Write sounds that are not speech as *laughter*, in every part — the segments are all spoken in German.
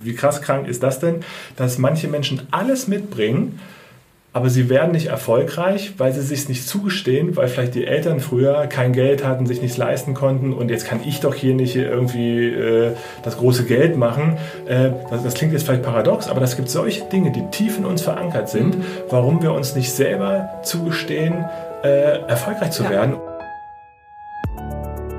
Wie krass krank ist das denn, dass manche Menschen alles mitbringen, aber sie werden nicht erfolgreich, weil sie sich nicht zugestehen, weil vielleicht die Eltern früher kein Geld hatten, sich nichts leisten konnten und jetzt kann ich doch hier nicht irgendwie äh, das große Geld machen. Äh, das, das, klingt jetzt vielleicht paradox, aber es gibt solche Dinge, die tief in uns verankert sind, warum wir uns nicht selber zugestehen, äh, erfolgreich zu ja. werden.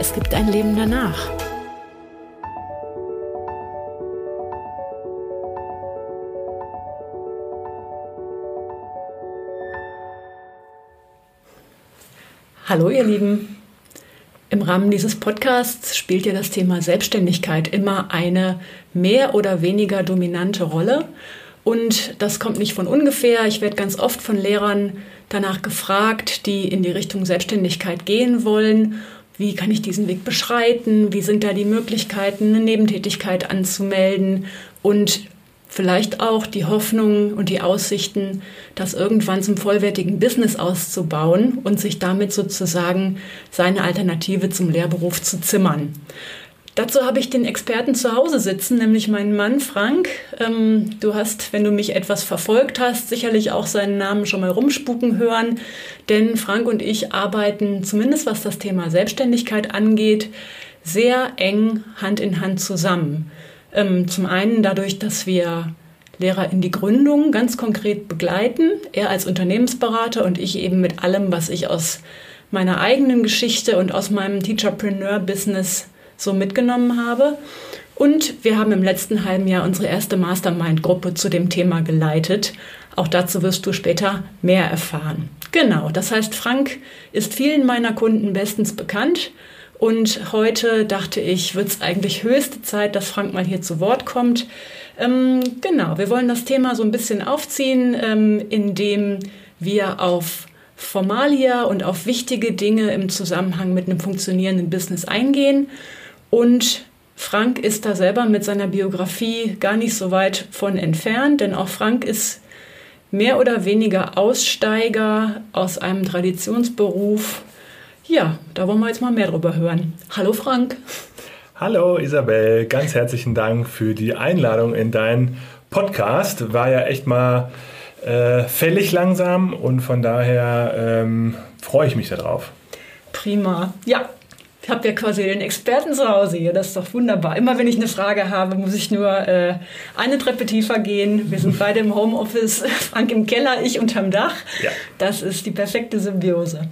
es gibt ein Leben danach. Hallo ihr Lieben. Im Rahmen dieses Podcasts spielt ja das Thema Selbstständigkeit immer eine mehr oder weniger dominante Rolle. Und das kommt nicht von ungefähr. Ich werde ganz oft von Lehrern danach gefragt, die in die Richtung Selbstständigkeit gehen wollen wie kann ich diesen Weg beschreiten, wie sind da die Möglichkeiten, eine Nebentätigkeit anzumelden und vielleicht auch die Hoffnung und die Aussichten, das irgendwann zum vollwertigen Business auszubauen und sich damit sozusagen seine Alternative zum Lehrberuf zu zimmern. Dazu habe ich den Experten zu Hause sitzen, nämlich meinen Mann Frank. Ähm, du hast, wenn du mich etwas verfolgt hast, sicherlich auch seinen Namen schon mal rumspuken hören, denn Frank und ich arbeiten, zumindest was das Thema Selbstständigkeit angeht, sehr eng Hand in Hand zusammen. Ähm, zum einen dadurch, dass wir Lehrer in die Gründung ganz konkret begleiten, er als Unternehmensberater und ich eben mit allem, was ich aus meiner eigenen Geschichte und aus meinem Teacherpreneur-Business so mitgenommen habe. Und wir haben im letzten halben Jahr unsere erste Mastermind-Gruppe zu dem Thema geleitet. Auch dazu wirst du später mehr erfahren. Genau, das heißt, Frank ist vielen meiner Kunden bestens bekannt. Und heute dachte ich, wird es eigentlich höchste Zeit, dass Frank mal hier zu Wort kommt. Ähm, genau, wir wollen das Thema so ein bisschen aufziehen, ähm, indem wir auf Formalia und auf wichtige Dinge im Zusammenhang mit einem funktionierenden Business eingehen und Frank ist da selber mit seiner Biografie gar nicht so weit von entfernt, denn auch Frank ist mehr oder weniger Aussteiger aus einem Traditionsberuf. Ja, da wollen wir jetzt mal mehr drüber hören. Hallo Frank. Hallo Isabel, ganz herzlichen Dank für die Einladung in deinen Podcast. War ja echt mal äh, fällig langsam und von daher ähm, freue ich mich darauf. Prima. Ja, ich habe ja quasi den Experten zu Hause hier. Das ist doch wunderbar. Immer wenn ich eine Frage habe, muss ich nur äh, eine Treppe tiefer gehen. Wir sind beide im Homeoffice, *laughs* Frank im Keller, ich unterm Dach. Ja. Das ist die perfekte Symbiose.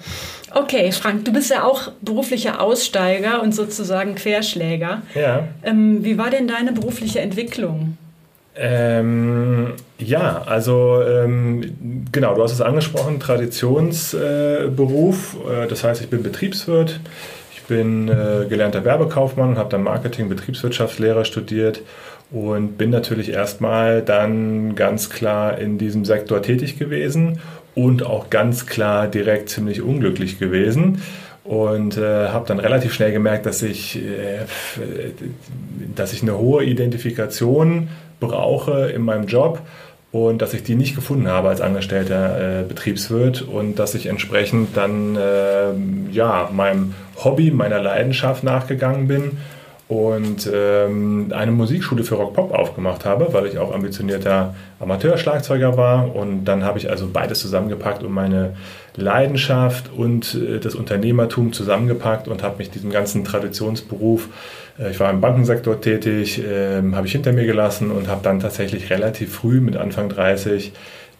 Okay, Frank, du bist ja auch beruflicher Aussteiger und sozusagen Querschläger. Ja. Ähm, wie war denn deine berufliche Entwicklung? Ähm, ja, also ähm, genau, du hast es angesprochen, Traditionsberuf. Äh, das heißt, ich bin Betriebswirt bin äh, gelernter Werbekaufmann, habe dann Marketing, Betriebswirtschaftslehrer studiert und bin natürlich erstmal dann ganz klar in diesem Sektor tätig gewesen und auch ganz klar direkt ziemlich unglücklich gewesen und äh, habe dann relativ schnell gemerkt, dass ich, äh, dass ich eine hohe Identifikation brauche in meinem Job und dass ich die nicht gefunden habe als angestellter äh, Betriebswirt und dass ich entsprechend dann äh, ja, meinem Hobby, meiner Leidenschaft nachgegangen bin und ähm, eine Musikschule für Rock-Pop aufgemacht habe, weil ich auch ambitionierter Amateurschlagzeuger war. Und dann habe ich also beides zusammengepackt und meine Leidenschaft und äh, das Unternehmertum zusammengepackt und habe mich diesem ganzen Traditionsberuf, äh, ich war im Bankensektor tätig, äh, habe ich hinter mir gelassen und habe dann tatsächlich relativ früh mit Anfang 30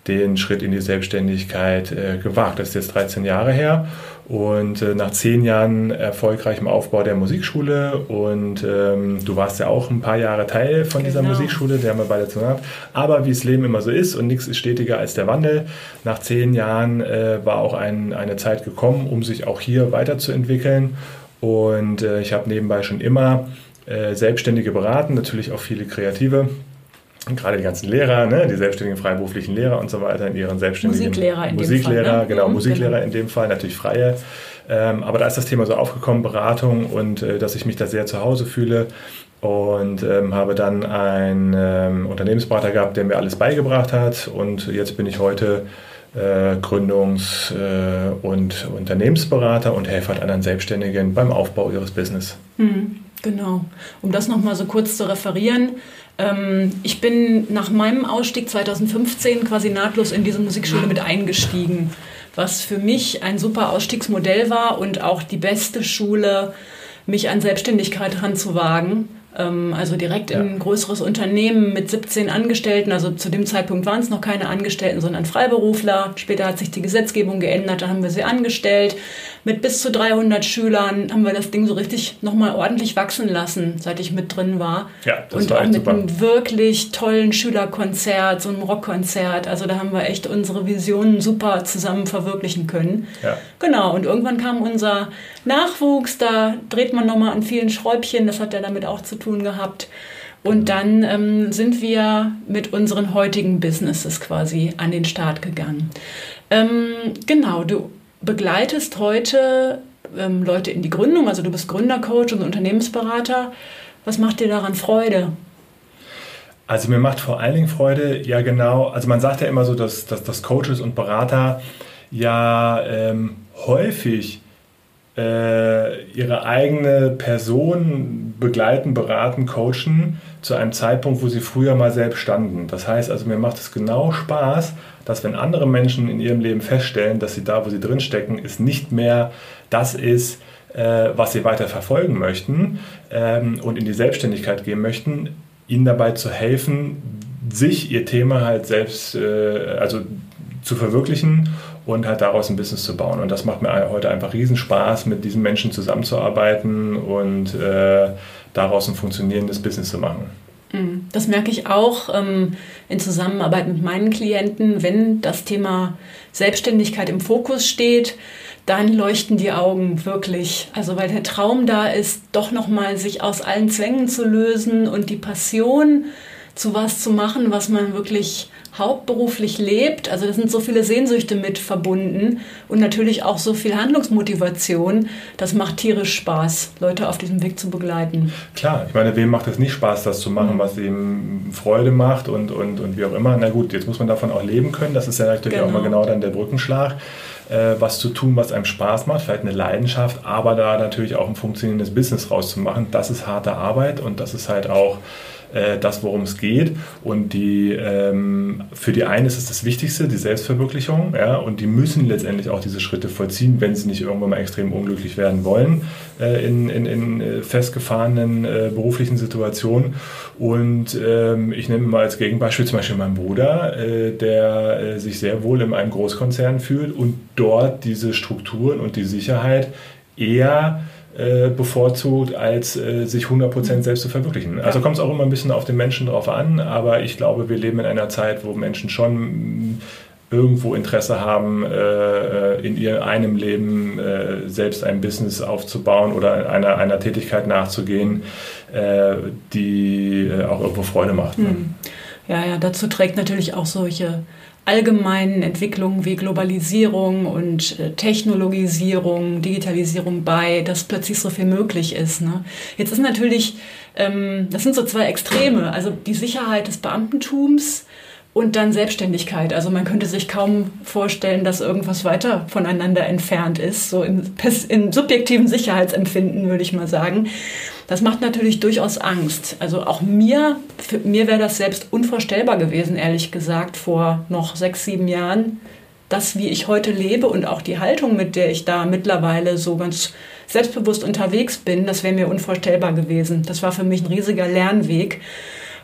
den Schritt in die Selbstständigkeit äh, gewagt. Das ist jetzt 13 Jahre her. Und äh, nach zehn Jahren erfolgreichem Aufbau der Musikschule und ähm, du warst ja auch ein paar Jahre Teil von genau. dieser Musikschule, der haben wir beide zusammen. Aber wie es Leben immer so ist und nichts ist stetiger als der Wandel, nach zehn Jahren äh, war auch ein, eine Zeit gekommen, um sich auch hier weiterzuentwickeln. Und äh, ich habe nebenbei schon immer äh, Selbstständige beraten, natürlich auch viele Kreative. Gerade die ganzen Lehrer, ne, die selbstständigen freiberuflichen Lehrer und so weiter in ihren selbstständigen Musiklehrer in Musiklehrer, dem Fall, ne? genau, Mhm, Musiklehrer genau. in dem Fall, natürlich freie. Ähm, aber da ist das Thema so aufgekommen, Beratung und äh, dass ich mich da sehr zu Hause fühle und ähm, habe dann einen ähm, Unternehmensberater gehabt, der mir alles beigebracht hat und jetzt bin ich heute äh, Gründungs- äh, und Unternehmensberater und helfe halt anderen Selbstständigen beim Aufbau ihres Business. Mhm, Genau. Um das nochmal so kurz zu referieren. Ähm, ich bin nach meinem Ausstieg 2015 quasi nahtlos in diese Musikschule mit eingestiegen, was für mich ein super Ausstiegsmodell war und auch die beste Schule, mich an Selbstständigkeit ranzuwagen. Ähm, also direkt in ein größeres Unternehmen mit 17 Angestellten. Also zu dem Zeitpunkt waren es noch keine Angestellten, sondern Freiberufler. Später hat sich die Gesetzgebung geändert, da haben wir sie angestellt. Mit bis zu 300 Schülern haben wir das Ding so richtig nochmal ordentlich wachsen lassen, seit ich mit drin war. Ja, das Und war auch mit super. einem wirklich tollen Schülerkonzert, so einem Rockkonzert. Also da haben wir echt unsere Visionen super zusammen verwirklichen können. Ja. Genau, und irgendwann kam unser Nachwuchs, da dreht man nochmal an vielen Schräubchen, das hat ja damit auch zu tun gehabt. Und dann ähm, sind wir mit unseren heutigen Businesses quasi an den Start gegangen. Ähm, genau, du begleitest heute ähm, Leute in die Gründung, also du bist Gründercoach und Unternehmensberater. Was macht dir daran Freude? Also mir macht vor allen Dingen Freude, ja genau, also man sagt ja immer so, dass, dass, dass Coaches und Berater ja ähm, häufig ihre eigene Person begleiten, beraten, coachen zu einem Zeitpunkt, wo sie früher mal selbst standen. Das heißt also, mir macht es genau Spaß, dass wenn andere Menschen in ihrem Leben feststellen, dass sie da, wo sie drinstecken, es nicht mehr das ist, äh, was sie weiter verfolgen möchten ähm, und in die Selbstständigkeit gehen möchten, ihnen dabei zu helfen, sich ihr Thema halt selbst, äh, also zu verwirklichen und halt daraus ein Business zu bauen. Und das macht mir heute einfach riesen Spaß, mit diesen Menschen zusammenzuarbeiten und äh, daraus ein funktionierendes Business zu machen. Mm, Das merke ich auch ähm, in Zusammenarbeit mit meinen Klienten, wenn das Thema Selbstständigkeit im Fokus steht, dann leuchten die Augen wirklich. Also weil der Traum da ist, doch noch mal sich aus allen Zwängen zu lösen und die Passion zu was zu machen, was man wirklich hauptberuflich lebt. Also da sind so viele Sehnsüchte mit verbunden und natürlich auch so viel Handlungsmotivation. Das macht tierisch Spaß, Leute auf diesem Weg zu begleiten. Klar, ich meine, wem macht es nicht Spaß, das zu machen, was ihm Freude macht und, und, und wie auch immer. Na gut, jetzt muss man davon auch leben können. Das ist ja natürlich auch Genau. mal genau dann der Brückenschlag. Äh, was zu tun, was einem Spaß macht, vielleicht eine Leidenschaft, aber da natürlich auch ein funktionierendes Business rauszumachen, das ist harte Arbeit und das ist halt auch äh, das, worum es geht. Und die, ähm, für die einen ist es das Wichtigste, die Selbstverwirklichung, ja, und die müssen letztendlich auch diese Schritte vollziehen, wenn sie nicht irgendwann mal extrem unglücklich werden wollen äh, in, in, in äh, festgefahrenen äh, beruflichen Situationen. Und ähm, ich nehme mal als Gegenbeispiel zum Beispiel meinen Bruder, äh, der äh, sich sehr wohl in einem Großkonzern fühlt und dort diese Strukturen und die Sicherheit eher äh, bevorzugt, als äh, sich 100% selbst zu verwirklichen. Also kommt es auch immer ein bisschen auf den Menschen drauf an, aber ich glaube, wir leben in einer Zeit, wo Menschen schon irgendwo Interesse haben, äh, in ihrem einem Leben äh, selbst ein Business aufzubauen oder einer, einer Tätigkeit nachzugehen, äh, die äh, auch irgendwo Freude macht. Ne? Ja, ja, dazu trägt natürlich auch solche allgemeinen Entwicklungen wie Globalisierung und äh, Technologisierung, Digitalisierung bei, dass plötzlich so viel möglich ist. Ne? Jetzt ist natürlich, ähm, das sind so zwei Extreme, also die Sicherheit des Beamtentums und dann Selbstständigkeit. Also man könnte sich kaum vorstellen, dass irgendwas weiter voneinander entfernt ist, so im, im subjektiven Sicherheitsempfinden würde ich mal sagen. Das macht natürlich durchaus Angst. Also auch mir, mir wäre das selbst unvorstellbar gewesen, ehrlich gesagt, vor noch sechs, sieben Jahren, das, wie ich heute lebe und auch die Haltung, mit der ich da mittlerweile so ganz selbstbewusst unterwegs bin, das wäre mir unvorstellbar gewesen. Das war für mich ein riesiger Lernweg.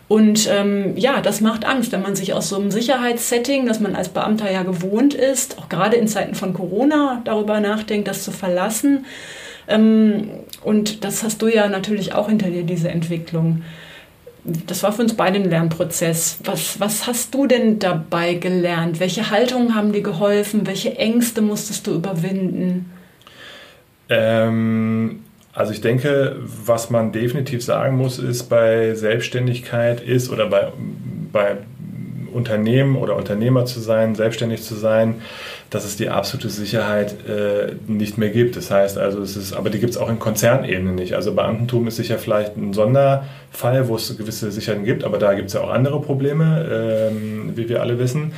Und ähm, ja, das macht Angst, wenn man sich aus so einem Sicherheitssetting, das man als Beamter ja gewohnt ist, auch gerade in Zeiten von Corona darüber nachdenkt, das zu verlassen. Ähm, und das hast du ja natürlich auch hinter dir, diese Entwicklung. Das war für uns beide ein Lernprozess. Was, was hast du denn dabei gelernt? Welche Haltungen haben dir geholfen? Welche Ängste musstest du überwinden? Ähm, Also ich denke, was man definitiv sagen muss, ist bei Selbstständigkeit ist oder bei, bei Unternehmen oder Unternehmer zu sein, selbstständig zu sein, dass es die absolute Sicherheit äh, nicht mehr gibt. Das heißt also, es ist, aber die gibt es auch in Konzernebene nicht. Also Beamtentum ist sicher vielleicht ein Sonderfall, wo es gewisse Sicherheiten gibt, aber da gibt es ja auch andere Probleme, ähm, wie wir alle wissen.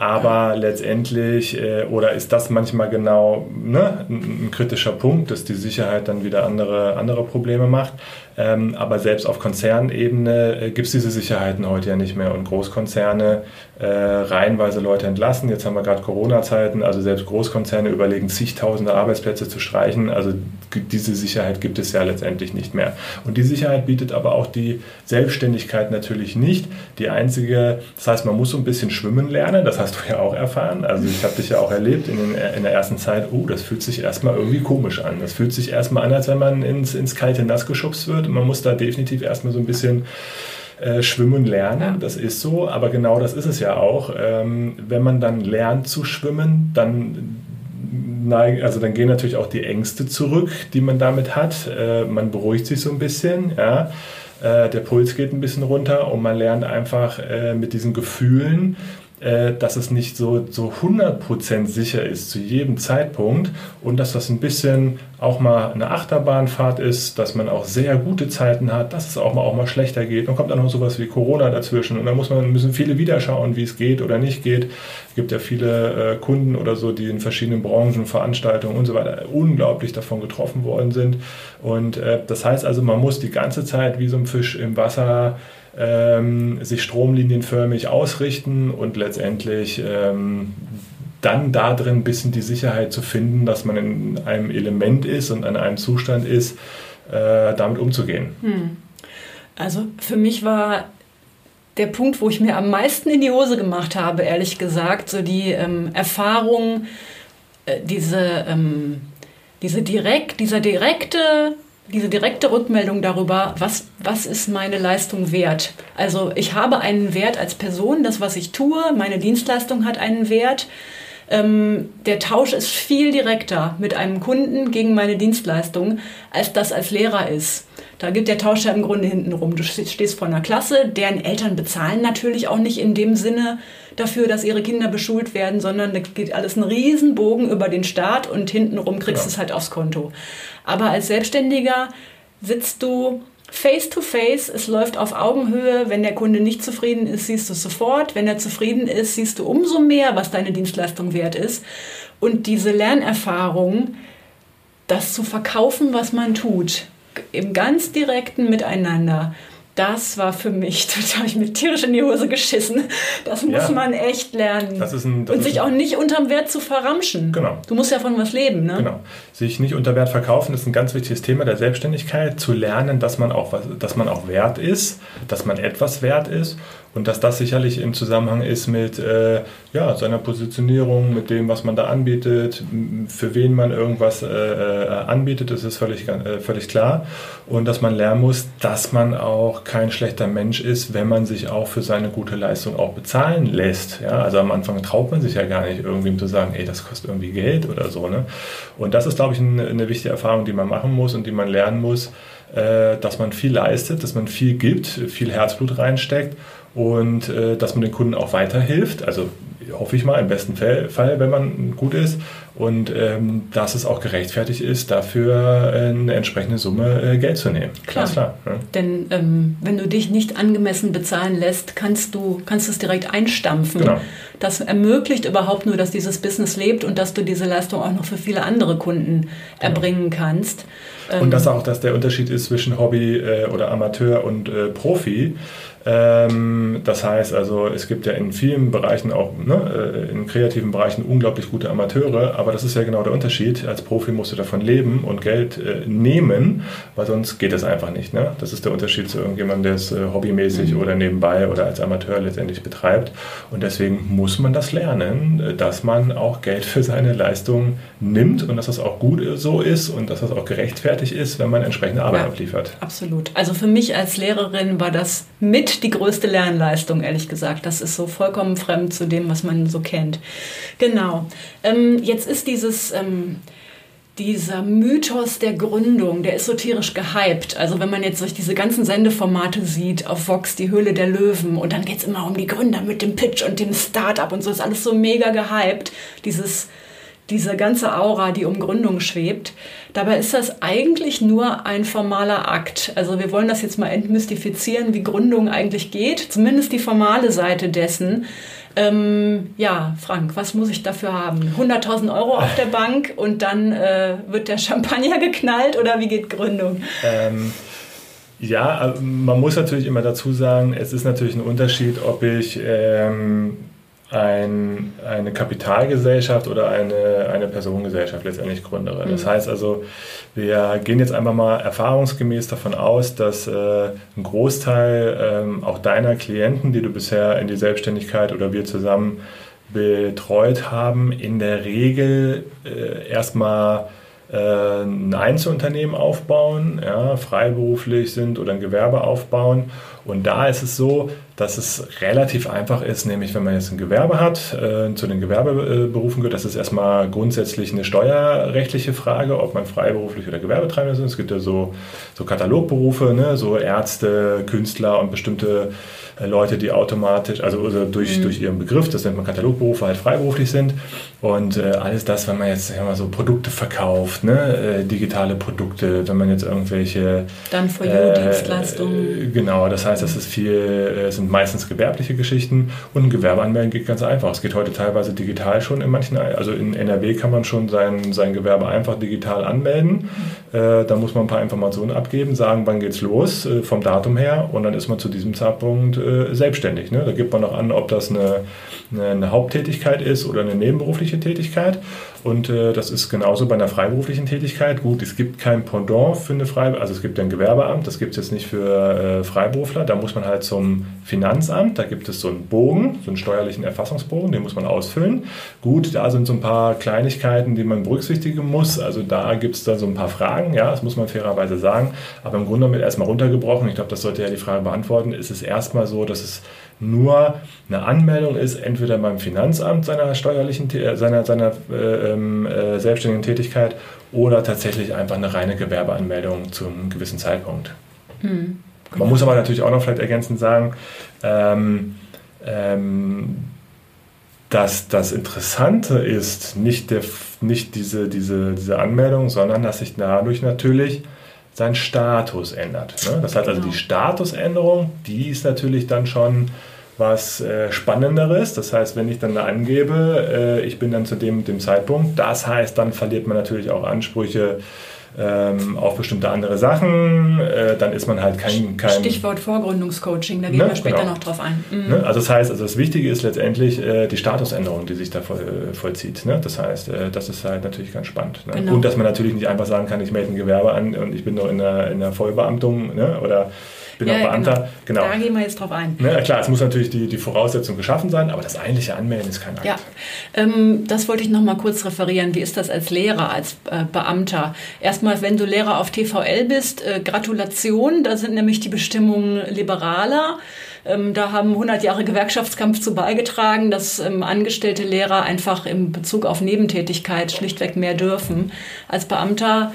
Aber letztendlich, äh, oder ist das manchmal genau ne, ein, ein, kritischer Punkt, dass die Sicherheit dann wieder andere, andere Probleme macht. Ähm, aber selbst auf Konzernebene äh, gibt es diese Sicherheiten heute ja nicht mehr. Und Großkonzerne äh, reihenweise Leute entlassen. Jetzt haben wir gerade Corona-Zeiten, also selbst Großkonzerne überlegen, zigtausende Arbeitsplätze zu streichen. Also diese Sicherheit gibt es ja letztendlich nicht mehr. Und die Sicherheit bietet aber auch die Selbstständigkeit natürlich nicht. Die einzige, das heißt, man muss so ein bisschen schwimmen lernen, das hast du ja auch erfahren. Also ich habe dich ja auch erlebt in, den, in der ersten Zeit, oh, das fühlt sich erstmal irgendwie komisch an. Das fühlt sich erstmal an, als wenn man ins, ins kalte Nass geschubst wird man muss da definitiv erstmal so ein bisschen äh, schwimmen lernen, das ist so, aber genau das ist es ja auch. Ähm, wenn man dann lernt zu schwimmen, dann neigen, also dann gehen natürlich auch die Ängste zurück, die man damit hat. Äh, man beruhigt sich so ein bisschen, ja. Äh, der Puls geht ein bisschen runter und man lernt einfach äh, mit diesen Gefühlen äh, dass es nicht so, so 100% sicher ist zu jedem Zeitpunkt und dass das ein bisschen auch mal eine Achterbahnfahrt ist, dass man auch sehr gute Zeiten hat, dass es auch mal, auch mal schlechter geht. Dann kommt dann noch sowas wie Corona dazwischen und dann muss man, müssen viele wieder schauen, wie es geht oder nicht geht. Es gibt ja viele äh, Kunden oder so, die in verschiedenen Branchen, Veranstaltungen und so weiter unglaublich davon getroffen worden sind. Und äh, das heißt also, man muss die ganze Zeit wie so ein Fisch im Wasser ähm, sich stromlinienförmig ausrichten und letztendlich ähm, dann da drin ein bisschen die Sicherheit zu finden, dass man in einem Element ist und in einem Zustand ist, äh, damit umzugehen. Hm. Also für mich war der Punkt, wo ich mir am meisten in die Hose gemacht habe, ehrlich gesagt, so die ähm, Erfahrung, äh, diese, ähm, diese direkt, dieser direkte diese direkte Rückmeldung darüber, was, was ist meine Leistung wert. Also ich habe einen Wert als Person, das, was ich tue, meine Dienstleistung hat einen Wert. Ähm, der Tausch ist viel direkter mit einem Kunden gegen meine Dienstleistung, als das als Lehrer ist. Da geht der Tausch ja im Grunde hinten rum. Du stehst vor einer Klasse, deren Eltern bezahlen natürlich auch nicht in dem Sinne dafür, dass ihre Kinder beschult werden, sondern da geht alles einen Riesenbogen über den Staat und hintenrum kriegst du ja. es halt aufs Konto. Aber als Selbstständiger sitzt du face to face, es läuft auf Augenhöhe. Wenn der Kunde nicht zufrieden ist, siehst du es sofort. Wenn er zufrieden ist, siehst du umso mehr, was deine Dienstleistung wert ist. Und diese Lernerfahrung, das zu verkaufen, was man tut, im ganz direkten Miteinander, das war für mich, *laughs* da habe ich mir tierisch in die Hose geschissen. Das muss ja. man echt lernen. Ein, und sich auch nicht unterm Wert zu verramschen. Genau. Du musst ja von was leben. Ne? Genau. Sich nicht unter Wert verkaufen ist ein ganz wichtiges Thema der Selbstständigkeit. Zu lernen, dass man auch, was, dass man auch wert ist, dass man etwas wert ist und dass das sicherlich im Zusammenhang ist mit äh, ja, seiner Positionierung, mit dem, was man da anbietet, für wen man irgendwas äh, äh, anbietet, das ist völlig, äh, völlig klar. Und dass man lernen muss, dass man auch kein schlechter Mensch ist, wenn man sich auch für seine gute Leistung auch bezahlen lässt. Ja? Also am Anfang traut man sich ja gar nicht, irgendwem zu sagen, ey, das kostet irgendwie Geld oder so. Ne? Und das ist, glaube ich, eine, eine wichtige Erfahrung, die man machen muss und die man lernen muss, äh, dass man viel leistet, dass man viel gibt, viel Herzblut reinsteckt und äh, dass man den Kunden auch weiterhilft. Also hoffe ich mal, im besten Fall, wenn man gut ist. Und ähm, dass es auch gerechtfertigt ist, dafür eine entsprechende Summe äh, Geld zu nehmen. Klar. klar ja. Denn ähm, wenn du dich nicht angemessen bezahlen lässt, kannst du kannst es direkt einstampfen. Genau. Das ermöglicht überhaupt nur, dass dieses Business lebt und dass du diese Leistung auch noch für viele andere Kunden genau. erbringen kannst. Und ähm, dass auch dass der Unterschied ist zwischen Hobby äh, oder Amateur und äh, Profi. Ähm, das heißt also, es gibt ja in vielen Bereichen auch, ne, äh, in kreativen Bereichen unglaublich gute Amateure, aber das ist ja genau der Unterschied. Als Profi musst du davon leben und Geld äh, nehmen, weil sonst geht es einfach nicht. Ne? Das ist der Unterschied zu irgendjemandem, der es äh, hobbymäßig mhm. oder nebenbei oder als Amateur letztendlich betreibt. Und deswegen muss man das lernen, dass man auch Geld für seine Leistung nimmt und dass das auch gut so ist und dass das auch gerechtfertigt ist, wenn man entsprechende Arbeit ja, abliefert. Absolut. Also für mich als Lehrerin war das mit die größte Lernleistung, ehrlich gesagt. Das ist so vollkommen fremd zu dem, was man so kennt. Genau. Ähm, jetzt ist dieses, ähm, dieser Mythos der Gründung, der ist esoterisch gehypt. Also wenn man jetzt durch diese ganzen Sendeformate sieht, auf Vox, die Höhle der Löwen, und dann geht es immer um die Gründer mit dem Pitch und dem Startup und so, ist alles so mega gehypt. Dieses, diese ganze Aura, die um Gründung schwebt. Dabei ist das eigentlich nur ein formaler Akt. Also wir wollen das jetzt mal entmystifizieren, wie Gründung eigentlich geht, zumindest die formale Seite dessen. Ähm, ja, Frank, was muss ich dafür haben? 100.000 Euro auf der Bank und dann äh, wird der Champagner geknallt oder wie geht Gründung? Ähm, ja, man muss natürlich immer dazu sagen, es ist natürlich ein Unterschied, ob ich ähm, ein, eine Kapitalgesellschaft oder eine, eine Personengesellschaft letztendlich gründere. Das mhm. heißt also, wir gehen jetzt einfach mal erfahrungsgemäß davon aus, dass äh, ein Großteil ähm, auch deiner Klienten, die du bisher in die Selbstständigkeit oder wir zusammen betreut haben, in der Regel äh, erstmal äh, ein Einzelunternehmen aufbauen, ja, freiberuflich sind oder ein Gewerbe aufbauen. Und da ist es so, dass es relativ einfach ist, nämlich wenn man jetzt ein Gewerbe hat, äh, zu den Gewerbeberufen gehört, das ist erstmal grundsätzlich eine steuerrechtliche Frage, ob man freiberuflich oder Gewerbetreibender ist. Es gibt ja so, so Katalogberufe, ne, so Ärzte, Künstler und bestimmte Leute, die automatisch, also, also durch, mhm. durch ihren Begriff, das nennt man Katalogberufe, halt freiberuflich sind. Und äh, alles das, wenn man jetzt mal so Produkte verkauft, ne, äh, digitale Produkte, wenn man jetzt irgendwelche. Dann for you äh, Dienstleistungen. Genau, das heißt, das ist viel, es sind meistens gewerbliche Geschichten und ein Gewerbe anmelden geht ganz einfach. Es geht heute teilweise digital schon in manchen, also in NRW kann man schon sein, sein Gewerbe einfach digital anmelden. Mhm. Äh, da muss man ein paar Informationen abgeben, sagen, wann geht's los, äh, vom Datum her und dann ist man zu diesem Zeitpunkt äh, selbstständig. Ne? Da gibt man noch an, ob das eine, eine Haupttätigkeit ist oder eine nebenberufliche Tätigkeit. Und äh, das ist genauso bei einer freiberuflichen Tätigkeit. Gut, es gibt kein Pendant für eine Freiberufliche, also es gibt ein Gewerbeamt, das gibt es jetzt nicht für äh, Freiberufler. Da muss man halt zum Finanzamt, da gibt es so einen Bogen, so einen steuerlichen Erfassungsbogen, den muss man ausfüllen. Gut, da sind so ein paar Kleinigkeiten, die man berücksichtigen muss. Also da gibt es da so ein paar Fragen, ja, das muss man fairerweise sagen. Aber im Grunde genommen erstmal runtergebrochen, ich glaube, das sollte ja die Frage beantworten, ist es erstmal so, dass es nur eine Anmeldung ist, entweder beim Finanzamt seiner steuerlichen, äh, seiner, seiner äh, ähm, äh, selbstständigen Tätigkeit oder tatsächlich einfach eine reine Gewerbeanmeldung zu einem gewissen Zeitpunkt. Mhm. Man muss aber natürlich auch noch vielleicht ergänzend sagen, ähm, ähm, dass das Interessante ist nicht, der, nicht diese, diese, diese Anmeldung, sondern dass sich dadurch natürlich sein Status ändert. Ne? Das heißt also, die genau. Statusänderung, die ist natürlich dann schon was äh, Spannenderes. Das heißt, wenn ich dann da angebe, äh, ich bin dann zu dem, dem Zeitpunkt, das heißt, dann verliert man natürlich auch Ansprüche ähm, auf bestimmte andere Sachen. Äh, dann ist man halt kein, kein Stichwort Vorgründungscoaching, da gehen ne? wir später genau. noch drauf ein. Mhm. Ne? Also das heißt, also das Wichtige ist letztendlich äh, die Statusänderung, die sich da voll, äh, vollzieht. Ne? Das heißt, äh, das ist halt natürlich ganz spannend. Ne? Genau. Und dass man natürlich nicht einfach sagen kann, ich melde ein Gewerbe an und ich bin noch in der, in der Vollbeamtung ne? oder bin ja, auch Beamter. Genau. genau. Da gehen wir jetzt drauf ein. Ne, klar, es muss natürlich die, die Voraussetzung geschaffen sein, aber das eigentliche Anmelden ist kein Akt. Ja, ähm, das wollte ich noch mal kurz referieren. Wie ist das als Lehrer, als äh, Beamter? Erstmal, wenn du Lehrer auf TVL bist, äh, Gratulation, da sind nämlich die Bestimmungen liberaler. Ähm, da haben 100 Jahre Gewerkschaftskampf zu beigetragen, dass ähm, angestellte Lehrer einfach im Bezug auf Nebentätigkeit schlichtweg mehr dürfen. Als Beamter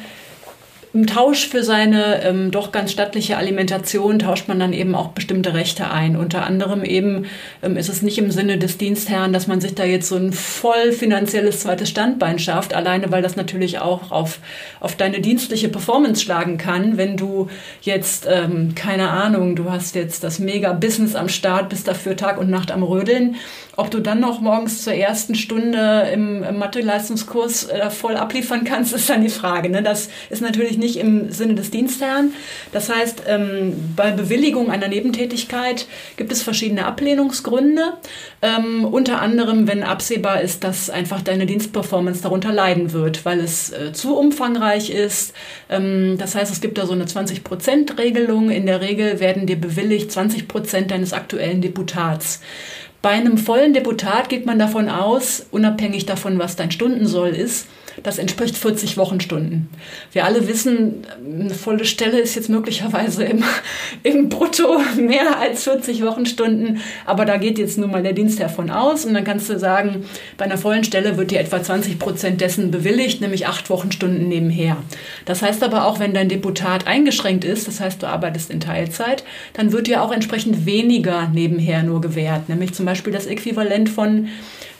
im Tausch für seine ähm, doch ganz stattliche Alimentation tauscht man dann eben auch bestimmte Rechte ein. Unter anderem eben ähm, ist es nicht im Sinne des Dienstherrn, dass man sich da jetzt so ein voll finanzielles zweites Standbein schafft, alleine weil das natürlich auch auf, auf deine dienstliche Performance schlagen kann. Wenn du jetzt, ähm, keine Ahnung, du hast jetzt das Mega-Business am Start, bist dafür Tag und Nacht am Rödeln, ob du dann noch morgens zur ersten Stunde im, im Mathe-Leistungskurs äh, voll abliefern kannst, *laughs* ist dann die Frage. Ne? Das ist natürlich nicht nicht im Sinne des Dienstherrn. Das heißt, ähm, bei Bewilligung einer Nebentätigkeit gibt es verschiedene Ablehnungsgründe. Ähm, unter anderem, wenn absehbar ist, dass einfach deine Dienstperformance darunter leiden wird, weil es äh, zu umfangreich ist. Ähm, das heißt, es gibt da so eine 20%-Regelung. In der Regel werden dir bewilligt 20% deines aktuellen Deputats. Bei einem vollen Deputat geht man davon aus, unabhängig davon, was dein Stundensoll ist, Das entspricht 40 Wochenstunden. Wir alle wissen, eine volle Stelle ist jetzt möglicherweise im, im Brutto mehr als 40 Wochenstunden, aber da geht jetzt nun mal der Dienstherr von aus und dann kannst du sagen, bei einer vollen Stelle wird dir etwa 20 Prozent dessen bewilligt, nämlich acht Wochenstunden nebenher. Das heißt aber auch, wenn dein Deputat eingeschränkt ist, das heißt, du arbeitest in Teilzeit, dann wird dir auch entsprechend weniger nebenher nur gewährt, nämlich zum Beispiel das Äquivalent von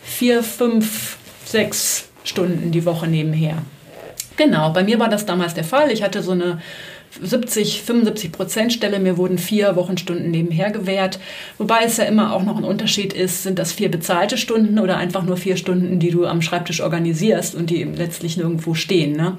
vier, fünf, sechs Stunden die Woche nebenher. Genau, bei mir war das damals der Fall. Ich hatte so eine 70, 75 Prozent Stelle. Mir wurden vier Wochenstunden nebenher gewährt. Wobei es ja immer auch noch ein Unterschied ist, sind das vier bezahlte Stunden oder einfach nur vier Stunden, die du am Schreibtisch organisierst und die letztlich nirgendwo stehen. Ne?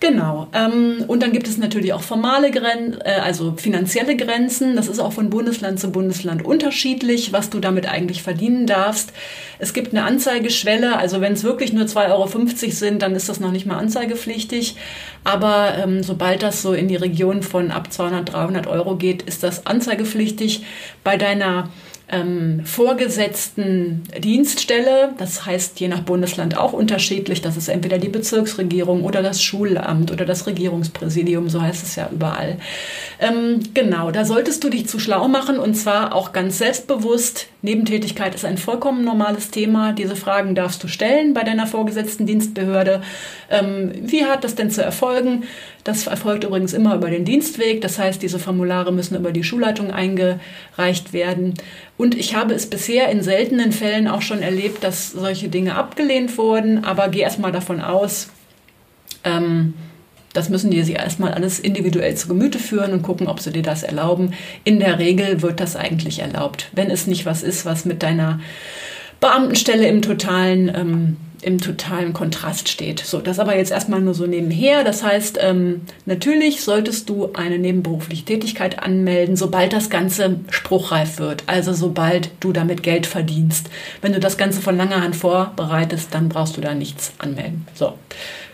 Genau. Ähm, und dann gibt es natürlich auch formale Grenzen, äh, also finanzielle Grenzen. Das ist auch von Bundesland zu Bundesland unterschiedlich, was du damit eigentlich verdienen darfst. Es gibt eine Anzeigeschwelle. Also wenn es wirklich nur 2,50 Euro sind, dann ist das noch nicht mal anzeigepflichtig. Aber ähm, sobald das so in die Region von ab 200, 300 Euro geht, ist das anzeigepflichtig. Bei deiner ähm, vorgesetzten Dienststelle. Das heißt, je nach Bundesland auch unterschiedlich. Das ist entweder die Bezirksregierung oder das Schulamt oder das Regierungspräsidium, so heißt es ja überall. Ähm, genau, da solltest du dich zu schlau machen und zwar auch ganz selbstbewusst. Nebentätigkeit ist ein vollkommen normales Thema. Diese Fragen darfst du stellen bei deiner vorgesetzten Dienstbehörde. Ähm, wie hat das denn zu erfolgen? Das erfolgt übrigens immer über den Dienstweg. Das heißt, diese Formulare müssen über die Schulleitung eingereicht werden. Und ich habe es bisher in seltenen Fällen auch schon erlebt, dass solche Dinge abgelehnt wurden. Aber geh erstmal davon aus, ähm, das müssen die sich erstmal alles individuell zu Gemüte führen und gucken, ob sie dir das erlauben. In der Regel wird das eigentlich erlaubt, wenn es nicht was ist, was mit deiner Beamtenstelle im totalen ähm, im totalen Kontrast steht. So, das aber jetzt erstmal nur so nebenher. Das heißt, ähm, natürlich solltest du eine nebenberufliche Tätigkeit anmelden, sobald das Ganze spruchreif wird. Also sobald du damit Geld verdienst. Wenn du das Ganze von langer Hand vorbereitest, dann brauchst du da nichts anmelden. So.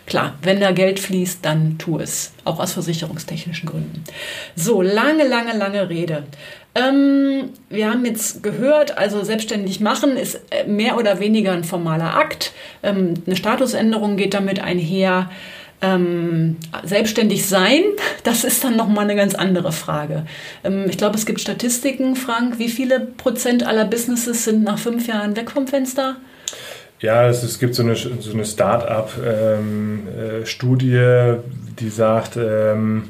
Klar, wenn da Geld fließt, dann tu es. Auch aus versicherungstechnischen Gründen. So, lange, lange, lange Rede. Ähm, wir haben jetzt gehört, also selbstständig machen ist äh, mehr oder weniger ein formaler Akt. Ähm, eine Statusänderung geht damit einher. Ähm, selbstständig sein, *laughs* das ist dann nochmal eine ganz andere Frage. Ähm, ich glaube, es gibt Statistiken, Frank, wie viele Prozent aller Businesses sind nach fünf Jahren weg vom Fenster? Ja, es, es gibt so eine, so eine Start-up-Studie, ähm, äh, die sagt, ähm,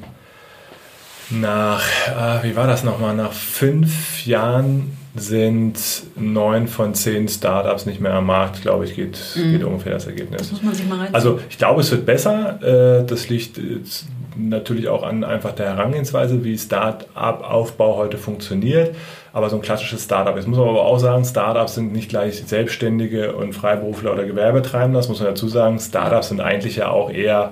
nach, äh, wie war das nochmal, nach fünf Jahren sind neun von zehn Startups nicht mehr am Markt, glaube ich, geht, mhm. geht ungefähr das Ergebnis. Das muss man sich mal reinziehen. Also ich glaube, es wird besser. Äh, das liegt natürlich auch an einfach der Herangehensweise, wie Start-up-Aufbau heute funktioniert aber so ein klassisches Startup. Jetzt muss man aber auch sagen, Startups sind nicht gleich Selbstständige und Freiberufler oder Gewerbetreibende. Das muss man dazu sagen. Startups sind eigentlich ja auch eher